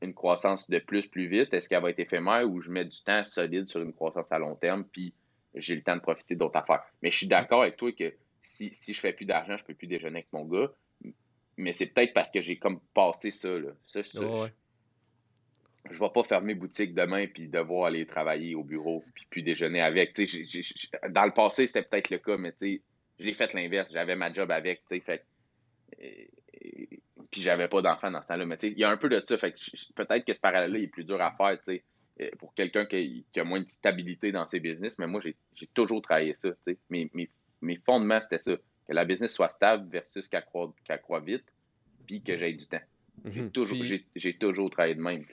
[SPEAKER 2] une croissance de plus, plus vite? Est-ce qu'elle va être éphémère ou je mets du temps solide sur une croissance à long terme puis j'ai le temps de profiter d'autres affaires? Mais je suis d'accord avec toi que si, si je fais plus d'argent, je peux plus déjeuner avec mon gars. Mais c'est peut-être parce que j'ai comme passé ça. Là. ça, je vais pas fermer boutique demain puis devoir aller travailler au bureau puis puis déjeuner avec. dans le passé, c'était peut-être le cas, mais je l'ai fait l'inverse. J'avais ma job avec, fait puis j'avais pas d'enfant dans ce temps-là. Mais il y a un peu de ça. Fait peut-être que ce parallèle-là est plus dur à faire, euh, pour quelqu'un qui, a moins de stabilité dans ses business. Mais moi, j'ai toujours travaillé ça. Mes, mes, fondements, c'était ça. que la business soit stable versus qu'elle croit, vite, puis que j'ai du temps. J'ai mhm. toujours, toujours travaillé de même.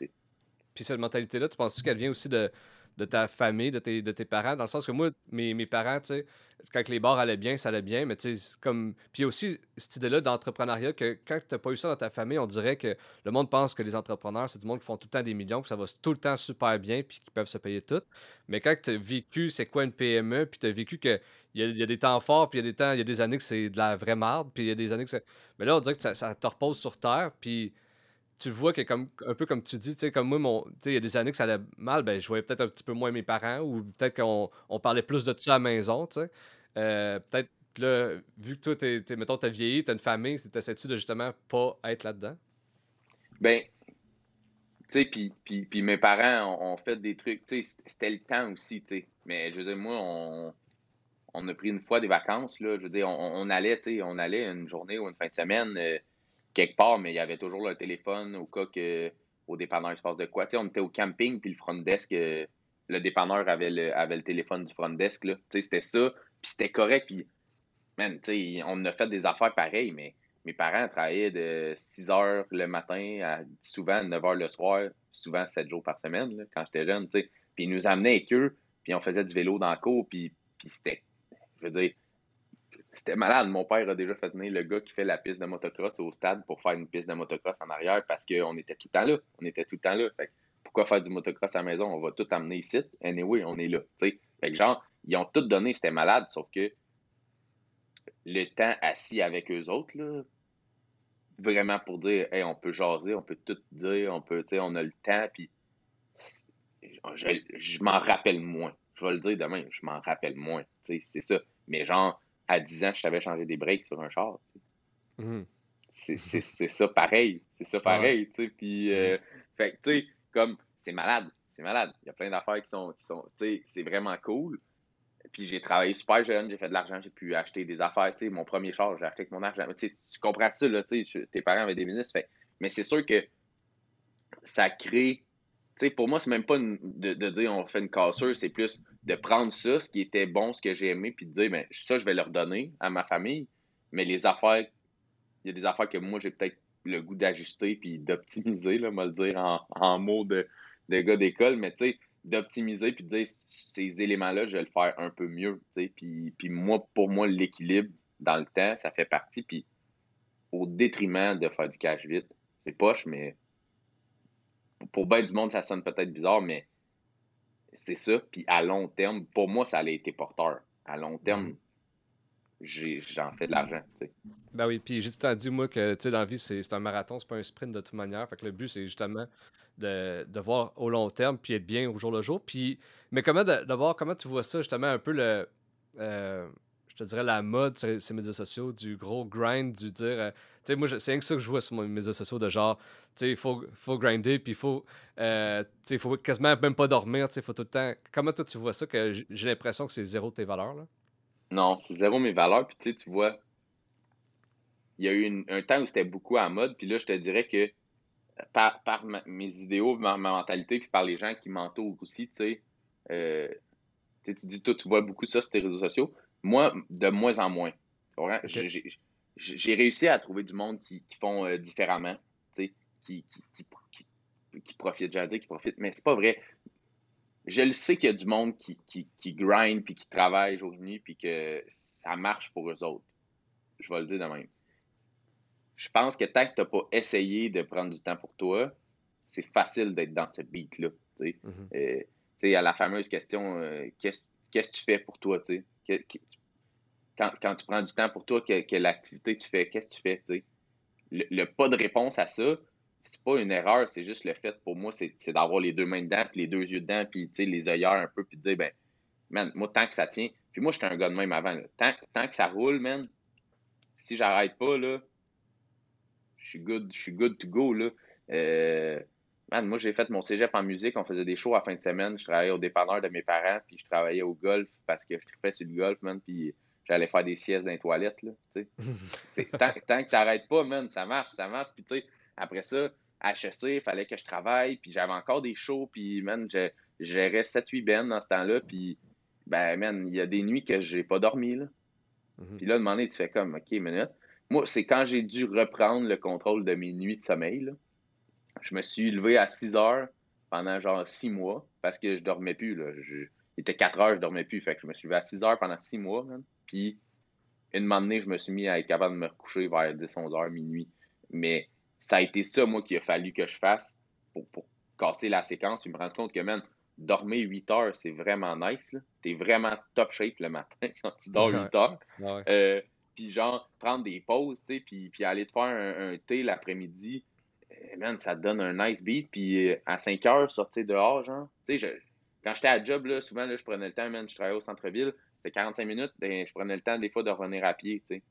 [SPEAKER 1] Puis cette mentalité-là, tu penses qu'elle vient aussi de, de ta famille, de tes, de tes parents, dans le sens que moi, mes, mes parents, tu sais, quand les bars allaient bien, ça allait bien, mais tu sais, comme. Puis aussi cette idée-là d'entrepreneuriat, que quand tu n'as pas eu ça dans ta famille, on dirait que le monde pense que les entrepreneurs, c'est du monde qui font tout le temps des millions, que ça va tout le temps super bien, puis qui peuvent se payer tout. Mais quand tu as vécu, c'est quoi une PME, puis tu as vécu que. Il y, a, des temps forts, puis il y a des temps, il y a des années que c'est de la vraie marde, puis il y a des années que c'est. Mais là, on dirait que ça, ça te repose sur terre, puis tu vois que comme un peu comme tu dis, tu sais, comme moi, mon, il y a des années que ça allait mal, ben je voyais peut-être un petit peu moins mes parents ou peut-être qu'on on parlait plus de ça à la maison, tu sais. Euh, peut-être là, vu que toi, t'es, t'es, mettons, t'as vieilli, t'as une famille, t'essaies-tu de justement pas être là-dedans?
[SPEAKER 2] Ben, tu sais, puis, mes parents ont, fait des trucs, tu sais, c'était le temps aussi, tu sais. Mais je veux dire, moi, on, on a pris une fois des vacances, là. Je veux dire, on, allait, tu sais, on allait une journée ou une fin de semaine. Euh, quelque part, mais il y avait toujours le téléphone au cas que au dépanneur il se passe de quoi. on était au camping, puis le front desk, euh, le dépanneur avait le, avait le téléphone du front desk. C'était ça, puis c'était correct. Puis, man, on a fait des affaires pareilles, mais mes parents travaillaient de 6 heures le matin à souvent 9 heures le soir, souvent 7 jours par semaine quand j'étais jeune. Puis ils nous amenaient avec eux, puis on faisait du vélo dans le cours, puis c'était, je veux dire, c'était malade. Mon père a déjà fait venir le gars qui fait la piste de motocross au stade pour faire une piste de motocross en arrière parce qu'on était tout le temps là. On était tout le temps là. Fait pourquoi faire du motocross à la maison? On va tout amener ici. Anyway, on est là. Fait que genre, ils ont tout donné, c'était malade, sauf que le temps assis avec eux autres, là, vraiment pour dire, hey, on peut jaser, on peut tout dire, on peut, on a le temps, puis je, je m'en rappelle moins. Je vais le dire demain, je m'en rappelle moins. C'est ça. Mais genre, à 10 ans, je savais changer des breaks sur un char. Mmh. C'est ça pareil. C'est ça pareil. sais. Puis, euh, mmh. fait tu sais, comme, c'est malade. C'est malade. Il y a plein d'affaires qui sont, qui sont tu sais, c'est vraiment cool. Puis j'ai travaillé super jeune, j'ai fait de l'argent, j'ai pu acheter des affaires. Tu sais, mon premier char, j'ai acheté avec mon argent. Tu, comprends ça, là, tu sais, tes parents avaient des ministres. Fait, mais c'est sûr que ça crée pour moi, c'est même pas de, dire on fait une cassure, c'est plus de prendre ça, ce qui était bon, ce que j'ai aimé, puis de dire, ben, ça, je vais le redonner à ma famille. Mais les affaires, il y a des affaires que moi, j'ai peut-être le goût d'ajuster puis d'optimiser, là, me le dire en, mots de, de gars d'école, mais tu sais, d'optimiser puis de dire ces éléments-là, je vais le faire un peu mieux, puis, puis moi, pour moi, l'équilibre dans le temps, ça fait partie, puis au détriment de faire du cash vite. C'est poche, mais pour bien du monde, ça sonne peut-être bizarre, mais c'est ça. Puis à long terme, pour moi, ça a été porteur. À long terme, j'en fais de l'argent.
[SPEAKER 1] Ben oui, puis j'ai tout le temps dit, moi, que dans la vie, c'est un marathon, c'est pas un sprint de toute manière. Fait que le but, c'est justement de, de, voir au long terme, puis être bien au jour le jour. Puis, mais comment de, voir comment tu vois ça, justement, un peu le. Euh, je te dirais la mode ces médias sociaux, du gros grind, du dire. Euh, tu sais, moi, c'est rien que ça que je vois sur mes médias sociaux, de genre, tu sais, il faut, faut grinder, puis il faut, euh, faut quasiment même pas dormir, tu sais, il faut tout le temps. Comment toi, tu vois ça, que j'ai l'impression que c'est zéro tes valeurs, là?
[SPEAKER 2] Non, c'est zéro mes valeurs, puis tu sais, tu vois, il y a eu un temps où c'était beaucoup à mode, puis là, je te dirais que par, par mes idéaux, ma, mentalité, puis par les gens qui m'entourent aussi, tu sais, euh, tu dis, toi, tu vois beaucoup ça sur tes réseaux sociaux. Moi, de moins en moins. J'ai réussi à trouver du monde qui, font euh, différemment, qui, qui, qui, qui, profitent, j'allais dire qui profitent, mais c'est pas vrai. Je le sais qu'il y a du monde qui, qui, qui grind puis qui travaille jour et nuit puis que ça marche pour eux autres. Je vais le dire de même. Je pense que tant que tu n'as pas essayé de prendre du temps pour toi, c'est facile d'être dans ce beat-là. Tu sais, mm-hmm. euh, à la fameuse question euh, qu'est-ce que tu fais pour toi? Sais quand, tu prends du temps pour toi, que, l'activité tu fais, qu'est-ce que tu fais, tu Le, pas de réponse à ça, c'est pas une erreur, c'est juste le fait, pour moi, c'est d'avoir les deux mains dedans, puis les deux yeux dedans, puis les œillères un peu, puis de dire, ben, man, moi, tant que ça tient, puis moi, j'étais un gars de même avant, Tant, tant, que ça roule, man, si j'arrête pas, là, je suis good, je suis good to go, là. Euh, man, moi, j'ai fait mon cégep en musique, on faisait des shows à fin de semaine, je travaillais au dépanneur de mes parents, puis je travaillais au golf parce que je trippais sur le golf, man, puis j'allais faire des siestes dans les toilettes. Là, <laughs> tant, tant, que t'arrêtes pas, man, ça marche, ça marche. Puis, tu sais, après ça, HEC, il fallait que je travaille, puis j'avais encore des shows, puis, man, je, gérais 7-8 bennes dans ce temps-là, puis, ben, man, il y a des nuits que j'ai pas dormi, là. Mhm. Puis là, de moment tu fais comme, OK, minute. Moi, c'est quand j'ai dû reprendre le contrôle de mes nuits de sommeil. Je me suis levé à 6 heures pendant genre 6 mois parce que je dormais plus. Là. il était 4 heures, je dormais plus. Fait que je me suis levé à 6 heures pendant 6 mois. Puis, une donné, je me suis mis à être capable de me recoucher vers 10, 11 heures, minuit. Mais ça a été ça, moi, qu'il a fallu que je fasse pour, pour casser la séquence puis me rendre compte que, man, dormir 8 heures, c'est vraiment nice. T'es vraiment top shape le matin <laughs> quand tu dors 8 heures. Euh, puis genre, prendre des pauses, tu sais, puis, puis aller te faire un, thé l'après-midi, man, ça te donne un nice beat. Puis euh, à 5 heures, sortir dehors, genre, tu sais, quand j'étais à job, là, souvent, là, je prenais le temps, man, je travaillais au centre-ville, c'était 45 minutes, ben, je prenais le temps des fois de revenir à pied, tu sais.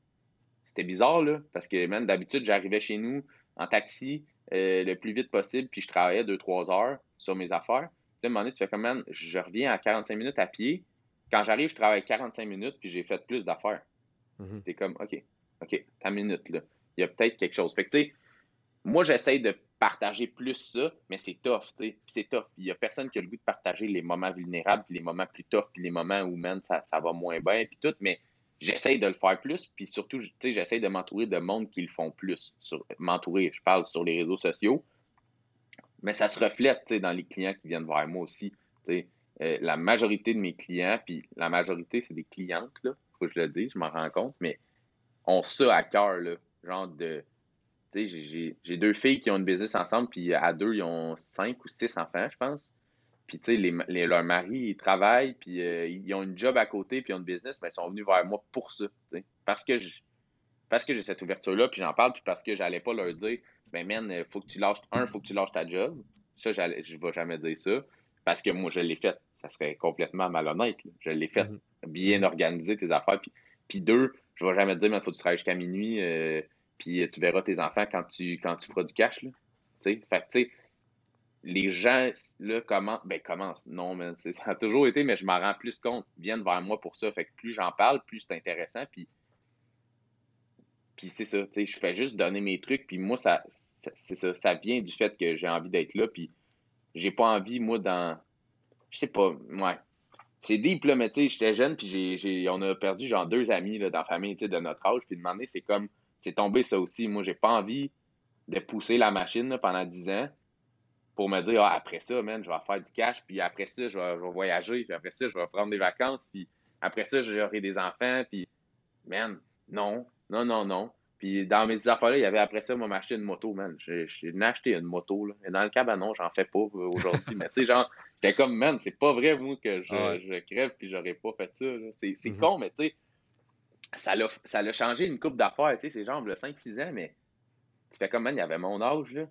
[SPEAKER 2] C'était bizarre, là, parce que, man, d'habitude, j'arrivais chez nous en taxi euh, le plus vite possible, puis je travaillais 2-3 heures sur mes affaires. Puis à un moment donné, tu fais comme, man, je reviens à 45 minutes à pied. Quand j'arrive, je travaille 45 minutes, puis j'ai fait plus d'affaires. Mhm. T'es comme, OK, OK, ta minute, là. Il y a peut-être quelque chose. Fait que, tu sais, moi, j'essaie de partager plus ça, mais c'est tough, tu sais. C'est tough. Il n'y a personne qui a le goût de partager les moments vulnérables, puis les moments plus tough, puis les moments où, man, ça, ça va moins bien, puis tout. Mais j'essaie de le faire plus, puis surtout, tu sais, j'essaie de m'entourer de monde qui le font plus. M'entourer, je parle sur les réseaux sociaux, mais ça se reflète dans les clients qui viennent voir moi aussi. Euh, la majorité de mes clients, puis la majorité, c'est des clientes, là, faut que je le dise, je m'en rends compte, mais ont ça à cœur, là, genre de. J'ai deux filles qui ont une business ensemble, puis à deux, ils ont cinq ou six enfants, je pense. Puis, tu sais, les, leurs maris, ils travaillent, puis euh, ils ont une job à côté, puis ils ont une business, mais ils sont venus vers moi pour ça, parce que parce que j'ai cette ouverture-là, puis j'en parle, puis parce que j'allais pas leur dire, ben man, faut que tu lâches, un, faut que tu lâches ta job. Ça, je ne vais jamais dire ça. Parce que moi, je l'ai fait. Ça serait complètement malhonnête. Je l'ai fait. Mm-hmm. Bien organiser tes affaires. Puis, puis deux, je ne vais jamais dire, il faut que tu travailles jusqu'à minuit. Euh, puis tu verras tes enfants quand tu, quand tu feras du cash. Là. Fait tu sais, les gens, là, commencent. Ben, commencent. Non, mais <laughs> ça a toujours été, mais je m'en rends plus compte. viennent vers moi pour ça. Fait que plus j'en parle, plus c'est intéressant. Puis c'est ça, tu sais, je fais juste donner mes trucs, puis moi, ça, ça, ça vient du fait que j'ai envie d'être là, puis j'ai pas envie, moi, dans. Je sais pas, ouais. C'est deep, là, mais tu sais, j'étais jeune, puis j'ai, on a perdu, genre, deux amis, là, dans la famille, tu sais, de notre âge, puis demander, c'est comme, c'est tombé ça aussi. Moi, j'ai pas envie de pousser la machine, pendant dix ans pour me dire, ah, après ça, man, je vais faire du cash, puis après ça, je vais, je vais voyager, puis après ça, je vais prendre des vacances, puis après ça, j'aurai des enfants, puis, man, non, non, non, non. Puis dans mes affaires-là, il y avait après ça, moi, m'acheter une moto, man. J'ai acheté une moto, là. Et dans le cabanon, j'en fais pas euh, aujourd'hui. <laughs> mais tu sais, genre, j'étais comme, man, c'est pas vrai, moi, que je, je crève puis j'aurais pas fait ça. C'est mm-hmm. con, mais tu sais, ça l'a changé une coupe d'affaires, tu sais, c'est genre le 5-6 ans, mais tu fais comme, man, il y avait mon âge, là.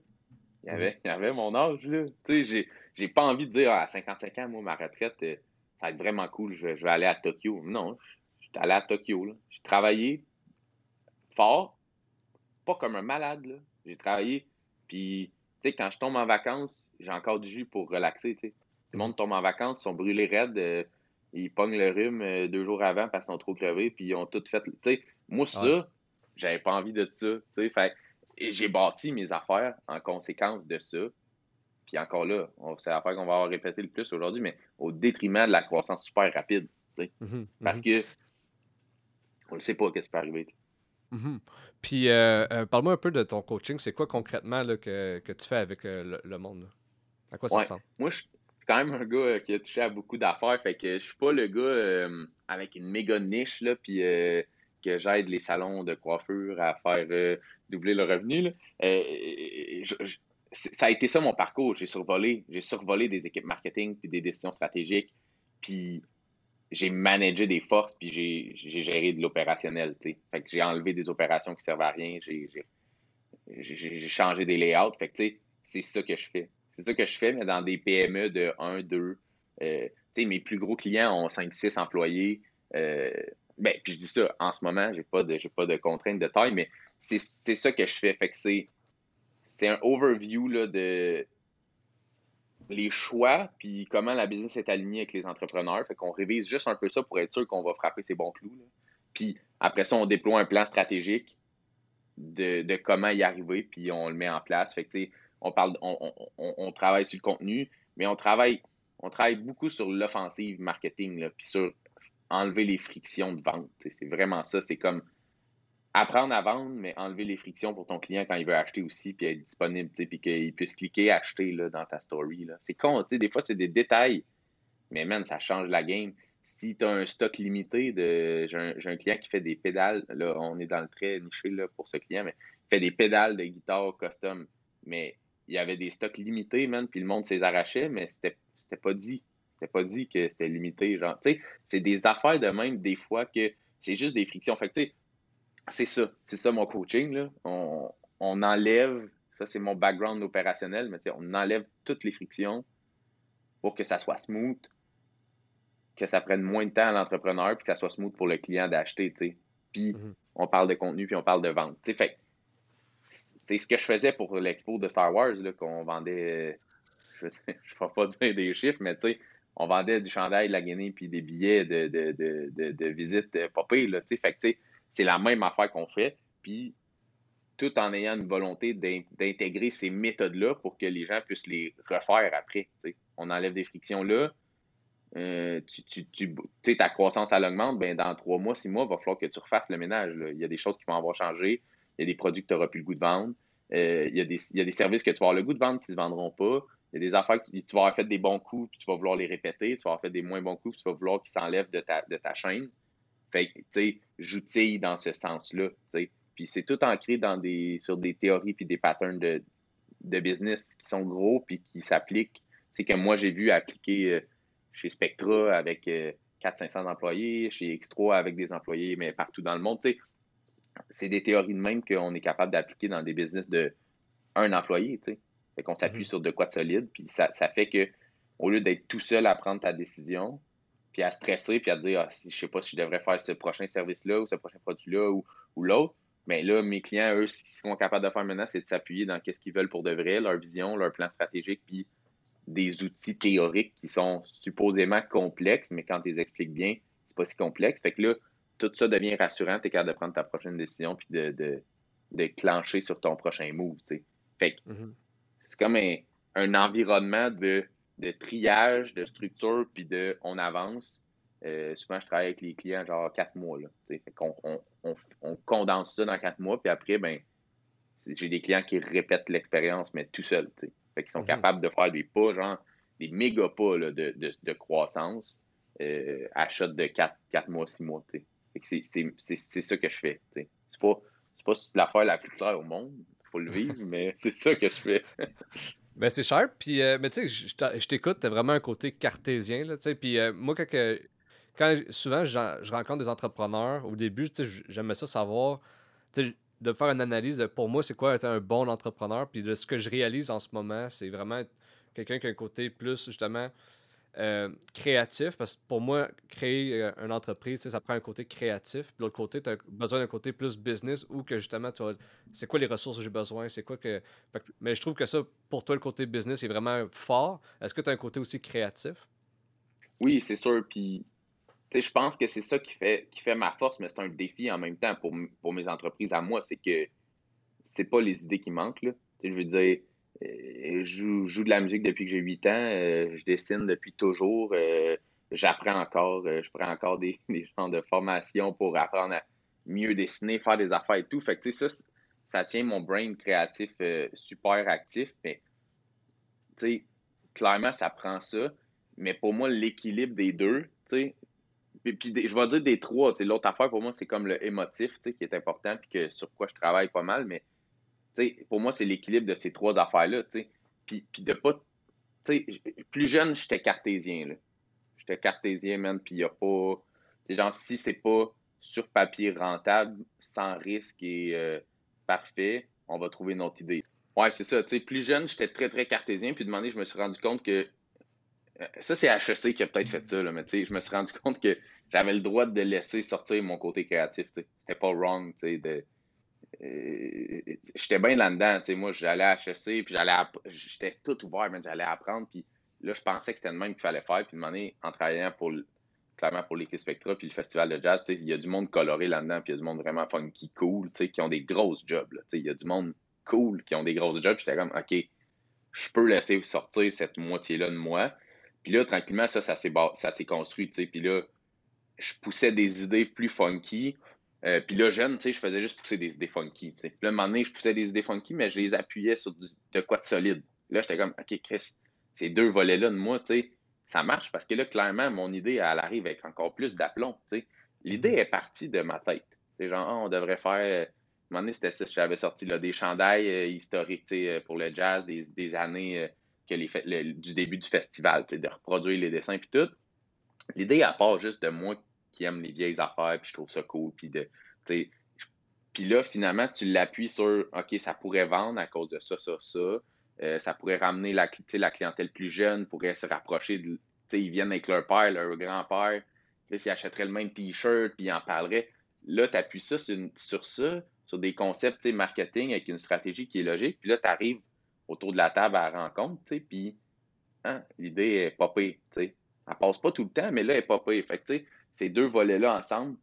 [SPEAKER 2] Il y avait, il y avait mon âge, là. Tu sais, j'ai pas envie de dire, ah, à 55 ans, moi, ma retraite, euh, ça va être vraiment cool, je vais, je vais aller à Tokyo. Non, je suis allé à Tokyo, là. J'ai travaillé fort, pas comme un malade. Là. J'ai travaillé. Puis, tu sais, quand je tombe en vacances, j'ai encore du jus pour relaxer. Tu sais. Tout le monde tombe en vacances, ils sont brûlés raides. Euh, ils pognent le rhume euh, deux jours avant parce qu'ils sont trop crevés. Puis, ils ont tout fait. Tu sais, moi, ça, j'avais pas envie de ça. Tu sais, fait j'ai bâti mes affaires en conséquence de ça. Puis encore là, c'est l'affaire qu'on va avoir répété le plus aujourd'hui, mais au détriment de la croissance super rapide. Tu sais. Mm-hmm, parce mm-hmm. que on ne sait pas ce qui peut arriver.
[SPEAKER 1] Mhm. Puis, euh, euh, parle-moi un peu de ton coaching. C'est quoi concrètement là, que, que, tu fais avec euh, le, monde? À quoi ça ressemble?
[SPEAKER 2] Moi, je quand même un gars qui a touché à beaucoup d'affaires. Fait que je suis pas le gars avec une méga niche, là, puis que j'aide les salons de coiffure à faire doubler le revenu. ça a été ça mon parcours. J'ai survolé, j'ai survolé des équipes marketing puis des décisions stratégiques. Puis j'ai managé des forces puis j'ai géré de l'opérationnel. Fait que j'ai enlevé des opérations qui servent à rien, j'ai changé des layouts. Fait que c'est ça que je fais. C'est ça que je fais, mais dans des PME de 1, 2. Euh, mes plus gros clients ont 5, 6 employés. Euh, ben, puis je dis ça, en ce moment, j'ai pas de pas de contraintes de taille, mais c'est ça que je fais. Fait que c'est un overview là, de les choix, puis comment la business est alignée avec les entrepreneurs. Fait qu'on révise juste un peu ça pour être sûr qu'on va frapper ces bons clous. Puis après ça, on déploie un plan stratégique de, comment y arriver, puis on le met en place. Fait que, on, travaille sur le contenu, mais on travaille, beaucoup sur l'offensive marketing, puis sur enlever les frictions de vente. C'est vraiment ça. C'est comme apprendre à vendre, mais enlever les frictions pour ton client quand il veut acheter aussi, puis être disponible, puis qu'il puisse cliquer acheter là, dans ta story. C'est con, des fois, c'est des détails, mais man, ça change la game. Si tu as un stock limité de. J'ai un, client qui fait des pédales, là, on est dans le très niché là, pour ce client, mais il fait des pédales de guitare custom. Mais il y avait des stocks limités, man, puis le monde s'est arrachait, mais c'était pas dit. C'était pas dit que c'était limité. Genre, tu sais, c'est des affaires de même, des fois, que c'est juste des frictions. Fait que, tu sais, c'est ça. C'est ça mon coaching. Là. On, enlève, ça c'est mon background opérationnel, mais on enlève toutes les frictions pour que ça soit smooth, que ça prenne moins de temps à l'entrepreneur, puis que ça soit smooth pour le client d'acheter. Puis mm-hmm. on parle de contenu, puis on parle de vente. fait c'est ce que je faisais pour l'expo de Star Wars, qu'on vendait, je ne <laughs> vais pas dire des chiffres, mais on vendait du chandail, de la guinée, puis des billets de, de, de, de, visite popée, tu sais, c'est la même affaire qu'on fait, puis tout en ayant une volonté d'intégrer ces méthodes-là pour que les gens puissent les refaire après. On enlève des frictions là. Euh, tu, tu, ta croissance elle augmente, ben dans trois mois, six mois, il va falloir que tu refasses le ménage. Il y a des choses qui vont avoir changé. Il y a des produits que tu n'auras plus le goût de vendre. Euh, il, y a des, services que tu vas avoir le goût de vendre qui ne se vendront pas. Il y a des affaires que tu, vas avoir fait des bons coups, puis tu vas vouloir les répéter. Tu vas avoir fait des moins bons coups, puis tu vas vouloir qu'ils s'enlèvent de ta, de ta chaîne. Fait tu sais, j'outille dans ce sens-là, Puis c'est tout ancré dans des, sur des théories puis des patterns de, de business qui sont gros puis qui s'appliquent. C'est que moi, j'ai vu appliquer euh, chez Spectra avec 400-500 euh, employés, chez X3 avec des employés, mais partout dans le monde. C'est des théories de même qu'on est capable d'appliquer dans des business de un employé. sais. Fait qu'on s'appuie mm-hmm. sur de quoi de solide. Puis ça, ça fait que au lieu d'être tout seul à prendre ta décision, puis à stresser, puis à dire, ah, si, je sais pas si je devrais faire ce prochain service-là ou ce prochain produit-là ou, l'autre. Mais là, mes clients, eux, ce qu'ils sont capables de faire maintenant, c'est de s'appuyer dans ce qu'ils veulent pour de vrai, leur vision, leur plan stratégique, puis des outils théoriques qui sont supposément complexes, mais quand tu les expliques bien, c'est pas si complexe. Fait que là, tout ça devient rassurant, tu es capable de prendre ta prochaine décision, puis de, de, de clencher sur ton prochain move. Fait que mm-hmm. c'est comme un environnement de de triage, de structure, puis de on avance. Euh, souvent, je travaille avec les clients genre quatre mois. Là, fait qu'on, on, condense ça dans quatre mois, puis après, ben, j'ai des clients qui répètent l'expérience, mais tout seul. Fait qu'ils sont mhm. capables de faire des pas, genre des méga pas de, de, croissance euh, à shot de quatre, quatre mois, six mois. C'est, ça que je fais. C'est pas, pas l'affaire la plus claire au monde. Il faut le vivre, mais <laughs> c'est ça que je fais. <laughs>
[SPEAKER 1] Ben, c'est cher. Puis, euh, mais tu sais, je t'écoute, t'as vraiment un côté cartésien. Puis, euh, moi, quand, quand souvent, je rencontre des entrepreneurs, au début, j'aimais ça savoir, de faire une analyse de, pour moi, c'est quoi être un bon entrepreneur. Puis, de ce que je réalise en ce moment, c'est vraiment quelqu'un qui a un côté plus, justement, euh, créatif, parce que pour moi, créer euh, une entreprise, ça prend un côté créatif. Puis l'autre côté, tu as besoin d'un côté plus business où que justement, tu c'est quoi les ressources que j'ai besoin, c'est quoi que... Mais je trouve que ça, pour toi, le côté business est vraiment fort. Est-ce que tu as un côté aussi créatif?
[SPEAKER 2] Oui, c'est sûr. Puis, je pense que c'est ça qui fait, qui fait ma force, mais c'est un défi en même temps pour, pour mes entreprises à moi. C'est que c'est pas les idées qui manquent. Là. Je veux dire, je joue, de la musique depuis que j'ai 8 ans. Euh, je dessine depuis toujours. Euh, j'apprends encore. je prends encore des, <laughs> des genres de formation pour apprendre à mieux dessiner, faire des affaires et tout. Fait que, ça, ça tient mon brain créatif super actif. Mais, clairement, ça prend ça. Mais pour moi, l'équilibre des deux, tu je vais dire des trois. L'autre affaire pour moi, c'est comme le émotif qui est important puis que sur quoi je travaille pas mal. Mais pour moi, c'est l'équilibre de ces trois affaires-là. Puis, puis de pas. Plus jeune, j'étais cartésien. J'étais cartésien, man. Puis il n'y a pas. genre, si c'est pas sur papier rentable, sans risque et euh, parfait, on va trouver une autre idée. Ouais, c'est ça. plus jeune, j'étais très, très cartésien. Puis demander, je me suis rendu compte que. Euh, ça, c'est HEC qui a peut-être fait ça, là, mais je me suis rendu compte que j'avais le droit de laisser sortir mon côté créatif. C'était pas wrong de, j'étais bien là-dedans. Moi, j'allais à HEC, puis j'allais j'étais tout ouvert, mais j'allais apprendre. Puis là, je pensais que c'était le même qu'il fallait faire. Puis de en travaillant pour clairement pour l'équipe Spectra, puis le festival de jazz, il y a du monde coloré là-dedans, puis il y a du monde vraiment funky, cool, qui ont des grosses jobs. Il y a du monde cool qui ont des grosses jobs. J'étais comme, OK, je peux laisser sortir cette moitié-là de moi. Puis là, tranquillement, ça, ça s'est construit. Puis là, je poussais des idées plus funky. Euh, puis là, jeune, je faisais juste pousser des idées funky. Puis là, un moment donné, je poussais des idées funky, mais je les appuyais sur de quoi de solide. Là, j'étais comme, OK, Chris, ces deux volets-là de moi, ça marche parce que là, clairement, mon idée, elle arrive avec encore plus d'aplomb. L'idée est partie de ma tête. C'est genre, ah, on devrait faire. À un moment donné, c'était ça, j'avais sorti là, des chandails euh, historiques euh, pour le jazz des, années que les, du début du festival, de reproduire les dessins puis tout. L'idée, à part juste de moi qui aime les vieilles affaires, puis je trouve ça cool, puis de, puis là, finalement, tu l'appuies sur, OK, ça pourrait vendre à cause de ça, ça, ça. Euh, ça pourrait ramener la, la clientèle plus jeune, pourrait se rapprocher de, ils viennent avec leur père, leur grand-père, ils achèteraient le même T-shirt, puis ils en parleraient. Là, tu appuies ça sur, ça, sur des concepts marketing avec une stratégie qui est logique, puis là, tu arrives autour de la table à la rencontre, puis hein, l'idée est sais. Elle passe pas tout le temps, mais là, elle est pire. Fait que, ces deux volets-là ensemble,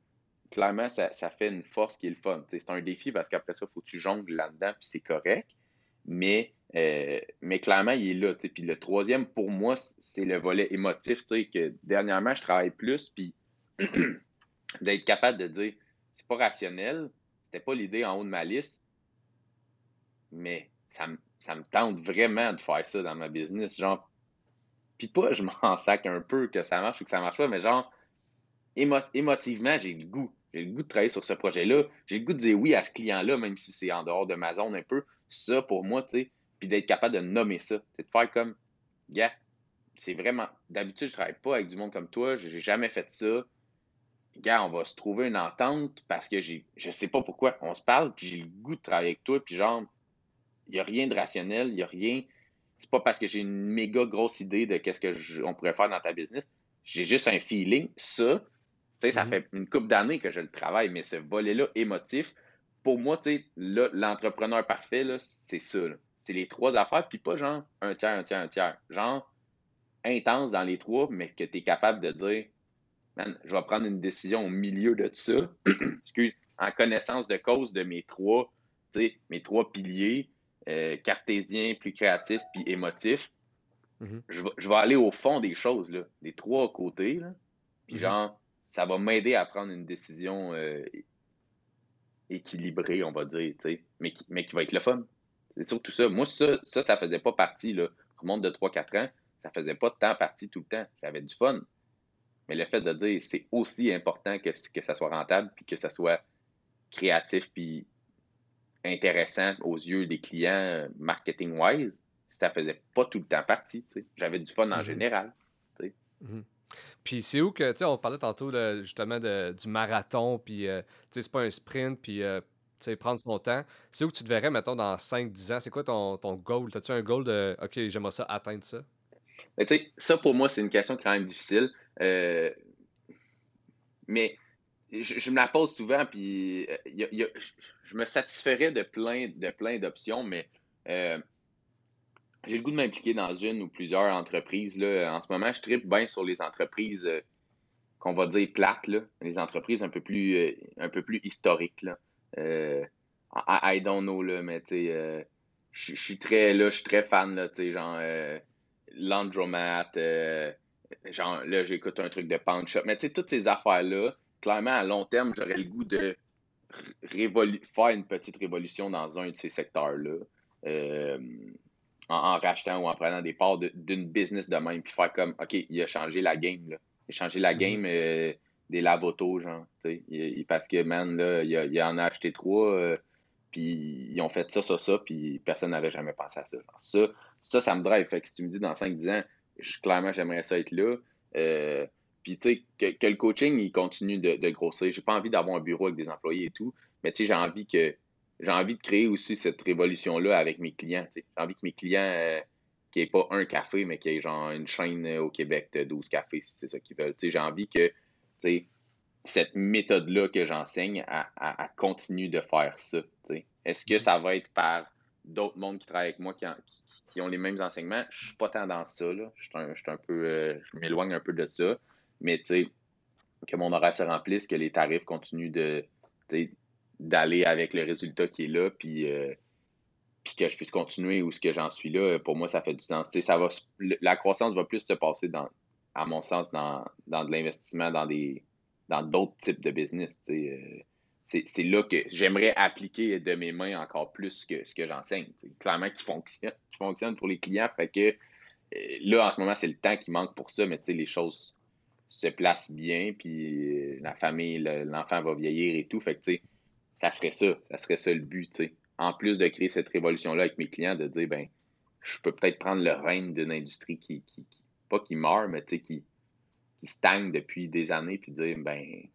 [SPEAKER 2] clairement, ça, fait une force qui est le fun. C'est un défi parce qu'après ça, il faut que tu jongles là-dedans, puis c'est correct. Mais, euh, mais clairement, il est là. Puis le troisième, pour moi, c'est le volet émotif, que dernièrement, je travaille plus, puis <clears throat> d'être capable de dire, c'est pas rationnel, c'était pas l'idée en haut de ma liste, mais ça, ça me tente vraiment de faire ça dans ma business. Genre, puis pas, je m'en sac un peu que ça marche ou que ça marche pas, mais genre, émotivement, j'ai le goût. J'ai le goût de travailler sur ce projet-là. J'ai le goût de dire oui à ce client-là, même si c'est en dehors de ma zone un peu. Ça, pour moi, tu sais, puis d'être capable de nommer ça. C'est de faire comme, gars, c'est vraiment. D'habitude, je travaille pas avec du monde comme toi. J'ai jamais fait ça. Gars, on va se trouver une entente parce que j'ai. Je sais pas pourquoi. On se parle, puis j'ai le goût de travailler avec toi, puis genre, il n'y a rien de rationnel, il n'y a rien c'est pas parce que j'ai une méga grosse idée de qu'est-ce qu'on pourrait faire dans ta business. J'ai juste un feeling. Ça, ça mm-hmm. fait une couple d'années que je le travaille, mais ce volet-là émotif, pour moi, l'entrepreneur parfait, c'est ça. C'est les trois affaires, puis pas genre un tiers, un tiers, un tiers. Genre intense dans les trois, mais que tu es capable de dire, man, je vais prendre une décision au milieu de ça, <clears throat> en connaissance de cause de mes trois, mes trois piliers, euh, cartésien, plus créatif, puis émotif, mhm. je, vais aller au fond des choses, là, des trois côtés. Là, puis mhm. genre, ça va m'aider à prendre une décision euh, équilibrée, on va dire, mais qui, mais qui va être le fun. C'est surtout ça. Moi, ça, ça, ça faisait pas partie, là. Remonte de 3-4 ans, ça faisait pas de temps partie tout le temps. J'avais du fun. Mais le fait de dire c'est aussi important que, que ça soit rentable, puis que ça soit créatif, puis intéressant aux yeux des clients marketing-wise, ça faisait pas tout le temps partie. J'avais du fun en mm-hmm. général.
[SPEAKER 1] Mm-hmm. Puis c'est où que, tu sais, on parlait tantôt justement du marathon, puis euh, tu sais, c'est pas un sprint, puis euh, tu sais, prendre son temps. C'est où que tu te verrais, mettons, dans 5-10 ans? C'est quoi ton, ton goal? As-tu un goal de, OK, j'aimerais ça, atteindre ça?
[SPEAKER 2] Mais tu sais, ça pour moi, c'est une question quand même difficile. mais je, me la pose souvent, puis euh, je me satisferais de plein de plein d'options, mais euh, j'ai le goût de m'impliquer dans une ou plusieurs entreprises. Là. En ce moment, je tripe bien sur les entreprises euh, qu'on va dire plates, les entreprises un peu plus, un peu plus historiques. Là. I, don't know, là, mais je suis très, là, je suis très fan, là, genre Landromat, genre, là, j'écoute un truc de Pound Shop, mais toutes ces affaires-là, clairement, à long terme, j'aurais le goût de faire une petite révolution dans un de ces secteurs-là. Euh, en, rachetant ou en prenant des parts d'une business de même, puis faire comme, OK, il a changé la game, là. Il a changé la mm-hmm. game euh, des lavotos, genre, parce que, man, là, il, en a acheté trois, euh, puis ils ont fait ça, ça, ça, puis personne n'avait jamais pensé à ça. ça. Ça, ça me drive. Fait que si tu me dis dans 5-10 ans, clairement, j'aimerais ça être là. Puis, tu sais, que, le coaching, il continue de, de grossir. J'ai pas envie d'avoir un bureau avec des employés et tout, mais tu sais, j'ai envie que j'ai envie de créer aussi cette révolution-là avec mes clients. J'ai envie que mes clients, euh, qu'il n'y ait pas un café, mais qu'il y ait genre une chaîne euh, au Québec de 12 cafés, si c'est ça qu'ils veulent. J'ai envie que cette méthode-là que j'enseigne, à, continue de faire ça. Est-ce que ça va être par d'autres mondes qui travaillent avec moi qui, ont les mêmes enseignements? Je suis pas tant dans ça. Là. Je, suis un, peu, euh, je m'éloigne un peu de ça. Mais que mon horaire se remplisse, que les tarifs continuent de d'aller avec le résultat qui est là, puis, euh, puis que je puisse continuer où ce que j'en suis là, pour moi, ça fait du sens. Ça va, la croissance va plus se passer, dans, à mon sens, dans, dans de l'investissement dans des, dans d'autres types de business. c'est là que j'aimerais appliquer de mes mains encore plus que ce que j'enseigne. Clairement, qui fonctionne, qui fonctionne pour les clients. Fait que là, en ce moment, c'est le temps qui manque pour ça, mais les choses se placent bien, puis la famille, l'enfant va vieillir et tout. Fait que, ça serait ça. Ça serait ça le but, En plus de créer cette révolution-là avec mes clients, de dire, ben, je peux peut-être prendre le règne d'une industrie qui, qui, pas qui meurt, mais qui, qui stagne depuis des années, puis dire, ben,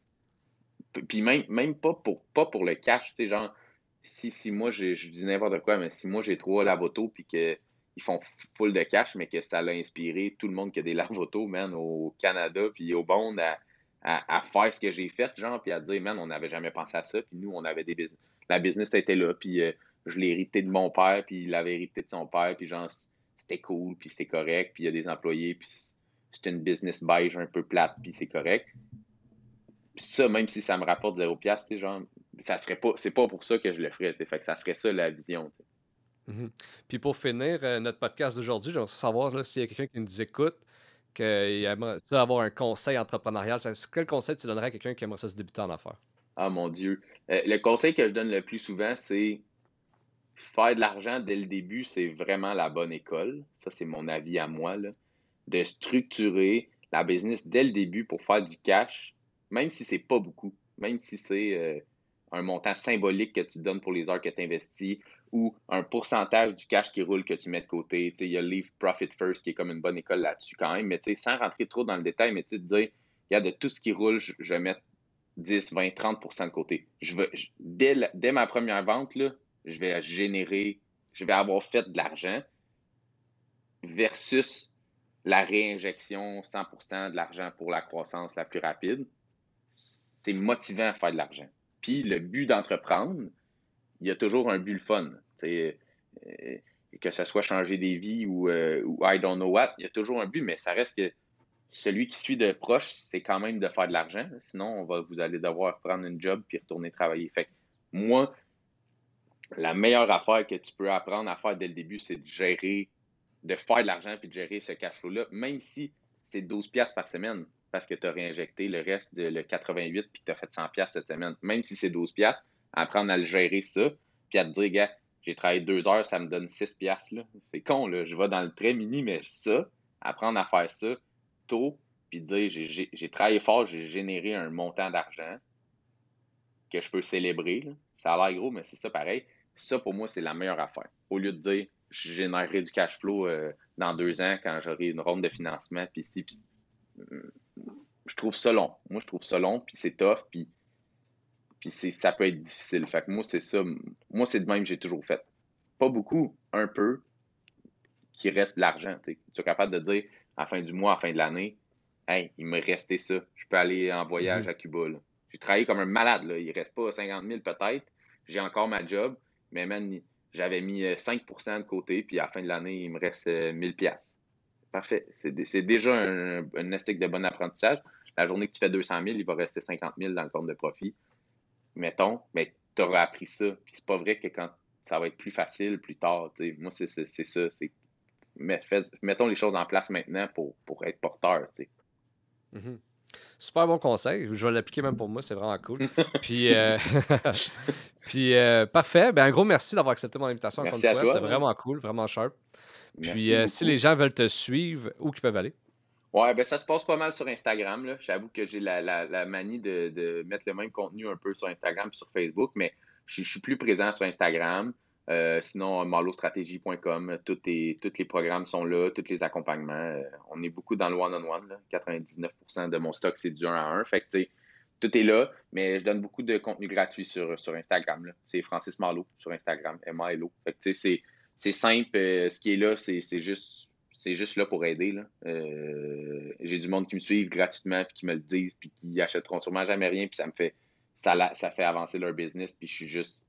[SPEAKER 2] puis même, même pas pour pas pour le cash, tu sais, genre, si, si moi, je dis n'importe quoi, mais si moi j'ai trois lavotos, puis qu'ils font full de cash, mais que ça l'a inspiré tout le monde qui a des <laughs> lavotos, man, au Canada, puis au monde à, à, faire ce que j'ai fait, genre, puis à dire, man, on n'avait jamais pensé à ça, puis nous, on avait des business. La business était là, puis euh, je l'ai hérité de mon père, puis il l'avait hérité de son père, puis genre, c'était cool, puis c'était correct, puis il y a des employés, puis c'est une business beige un peu plate, puis c'est correct. Puis ça, même si ça me rapporte 0 c'est genre, ça serait pas, c'est pas pour ça que je le ferais, fait que ça serait ça la vision.
[SPEAKER 1] Mm-hmm. Puis pour finir euh, notre podcast d'aujourd'hui, j'aimerais savoir s'il y a quelqu'un qui nous écoute, qui aimerait avoir un conseil entrepreneurial. Quel conseil tu donnerais à quelqu'un qui aimerait ça se débuter en affaires?
[SPEAKER 2] Ah mon Dieu. Euh, le conseil que je donne le plus souvent, c'est faire de l'argent dès le début, c'est vraiment la bonne école. Ça, c'est mon avis à moi. De structurer la business dès le début pour faire du cash, même si c'est pas beaucoup, même si c'est euh, un montant symbolique que tu donnes pour les heures que tu investis ou un pourcentage du cash qui roule que tu mets de côté. Il y a Leave Profit First qui est comme une bonne école là-dessus quand même, mais sans rentrer trop dans le détail, mais te dire, il y a de tout ce qui roule, je, vais mettre 10, 20, 30% de côté. Je veux, dès, dès ma première vente, là, je vais générer, je vais avoir fait de l'argent versus la réinjection 100% de l'argent pour la croissance la plus rapide. C'est motivant à faire de l'argent. Puis le but d'entreprendre, il y a toujours un but le fun. Euh, que ce soit changer des vies ou, euh, ou, I don't know what, il y a toujours un but, mais ça reste que celui qui suit de proche, c'est quand même de faire de l'argent. Sinon, on va, vous allez devoir prendre un job puis retourner travailler. Fait moi, la meilleure affaire que tu peux apprendre à faire dès le début, c'est de gérer, de faire de l'argent puis de gérer ce cash flow-là, même si c'est 12 pièces par semaine parce que tu as réinjecté le reste de le 88 puis que tu as fait 100 pièces cette semaine. Même si c'est 12 apprendre à le gérer ça puis à te dire, gars, j'ai travaillé deux heures, ça me donne 6 pièces C'est con, là. Je vais dans le très mini, mais ça, apprendre à faire ça tôt puis dire, j'ai travaillé fort, j'ai généré un montant d'argent que je peux célébrer. Ça a l'air gros, mais c'est ça pareil. Ça, pour moi, c'est la meilleure affaire. Au lieu de dire, je générerai du cash flow euh, dans deux ans quand j'aurai une ronde de financement, puis si, euh, je trouve ça long. Moi, je trouve ça long, puis c'est tough, puis, puis ça peut être difficile. Fait que moi, c'est ça. Moi, c'est de même que j'ai toujours fait. Pas beaucoup, un peu, qui reste de l'argent. Tu es capable de dire, à la fin du mois, à la fin de l'année, hey, il me restait ça. Je peux aller en voyage mm-hmm. à Cuba. J'ai travaillé comme un malade. Là. Il reste pas 50 000 peut-être. J'ai encore ma job. Mais man, j'avais mis 5 euh, de côté, puis à la fin de l'année, il me reste 1000 euh, pièces. Parfait. C'est déjà un, un de bon apprentissage. La journée que tu fais 200 000, il va rester 50 000 dans le compte de profit. Mettons, mais tu auras appris ça. Puis c'est pas vrai que quand ça va être plus facile plus tard. Moi, c'est ça. mettons les choses en place maintenant pour, pour être porteur.
[SPEAKER 1] Mm-hmm. Super bon conseil. Je vais l'appliquer même pour moi, c'est vraiment cool. <laughs> Puis, euh, <laughs> puis euh, parfait. Ben, un gros merci d'avoir accepté mon invitation encore une fois. C'était vraiment cool, vraiment sharp. Puis euh, si les gens veulent te suivre, où qu'ils peuvent aller?
[SPEAKER 2] Ouais, ben ça se passe pas mal sur Instagram. J'avoue que j'ai la, manie de, mettre le même contenu un peu sur Instagram et sur Facebook, mais je, suis plus présent sur Instagram. Euh, sinon, marlostratégie.com, tous les programmes sont là, tous les accompagnements. Euh, on est beaucoup dans le one-on-one. 99% de mon stock, c'est du 1 à 1. Fait que, tout est là, mais je donne beaucoup de contenu gratuit sur, sur Instagram. C'est Francis Marlowe sur Instagram, M-A-L-O. Fait que, c'est simple. Euh, ce qui est là, c'est juste, juste là pour aider. J'ai du monde qui me suivent gratuitement, puis qui me le disent, puis qui achèteront sûrement jamais rien, puis ça me fait, ça, ça fait avancer leur business, puis je suis juste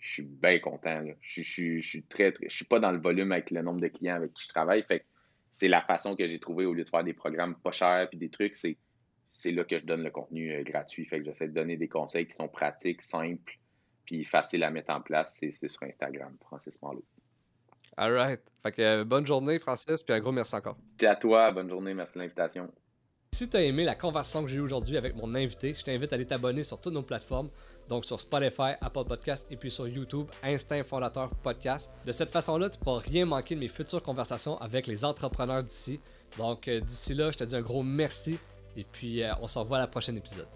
[SPEAKER 2] je suis bien content. Je, suis très, très, je suis pas dans le volume avec le nombre de clients avec qui je travaille. Fait c'est la façon que j'ai trouvé au lieu de faire des programmes pas chers puis des trucs, c'est, c'est là que je donne le contenu euh, gratuit. Fait que j'essaie de donner des conseils qui sont pratiques, simples, puis faciles à mettre en place. C'est, sur Instagram, Francis Marlowe.
[SPEAKER 1] All Fait que, euh, bonne journée, Francis, puis un gros merci encore.
[SPEAKER 2] C'est à toi. Bonne journée. Merci de l'invitation.
[SPEAKER 1] Si tu as aimé la conversation que j'ai eue aujourd'hui avec mon invité, je t'invite à aller t'abonner sur toutes nos plateformes, donc sur Spotify, Apple Podcast et puis sur YouTube, Instinct Fondateur Podcast. De cette façon-là, tu ne pourras rien manquer de mes futures conversations avec les entrepreneurs d'ici. Donc euh, d'ici là, je te dis un gros merci et puis euh, on se revoit à la prochaine épisode.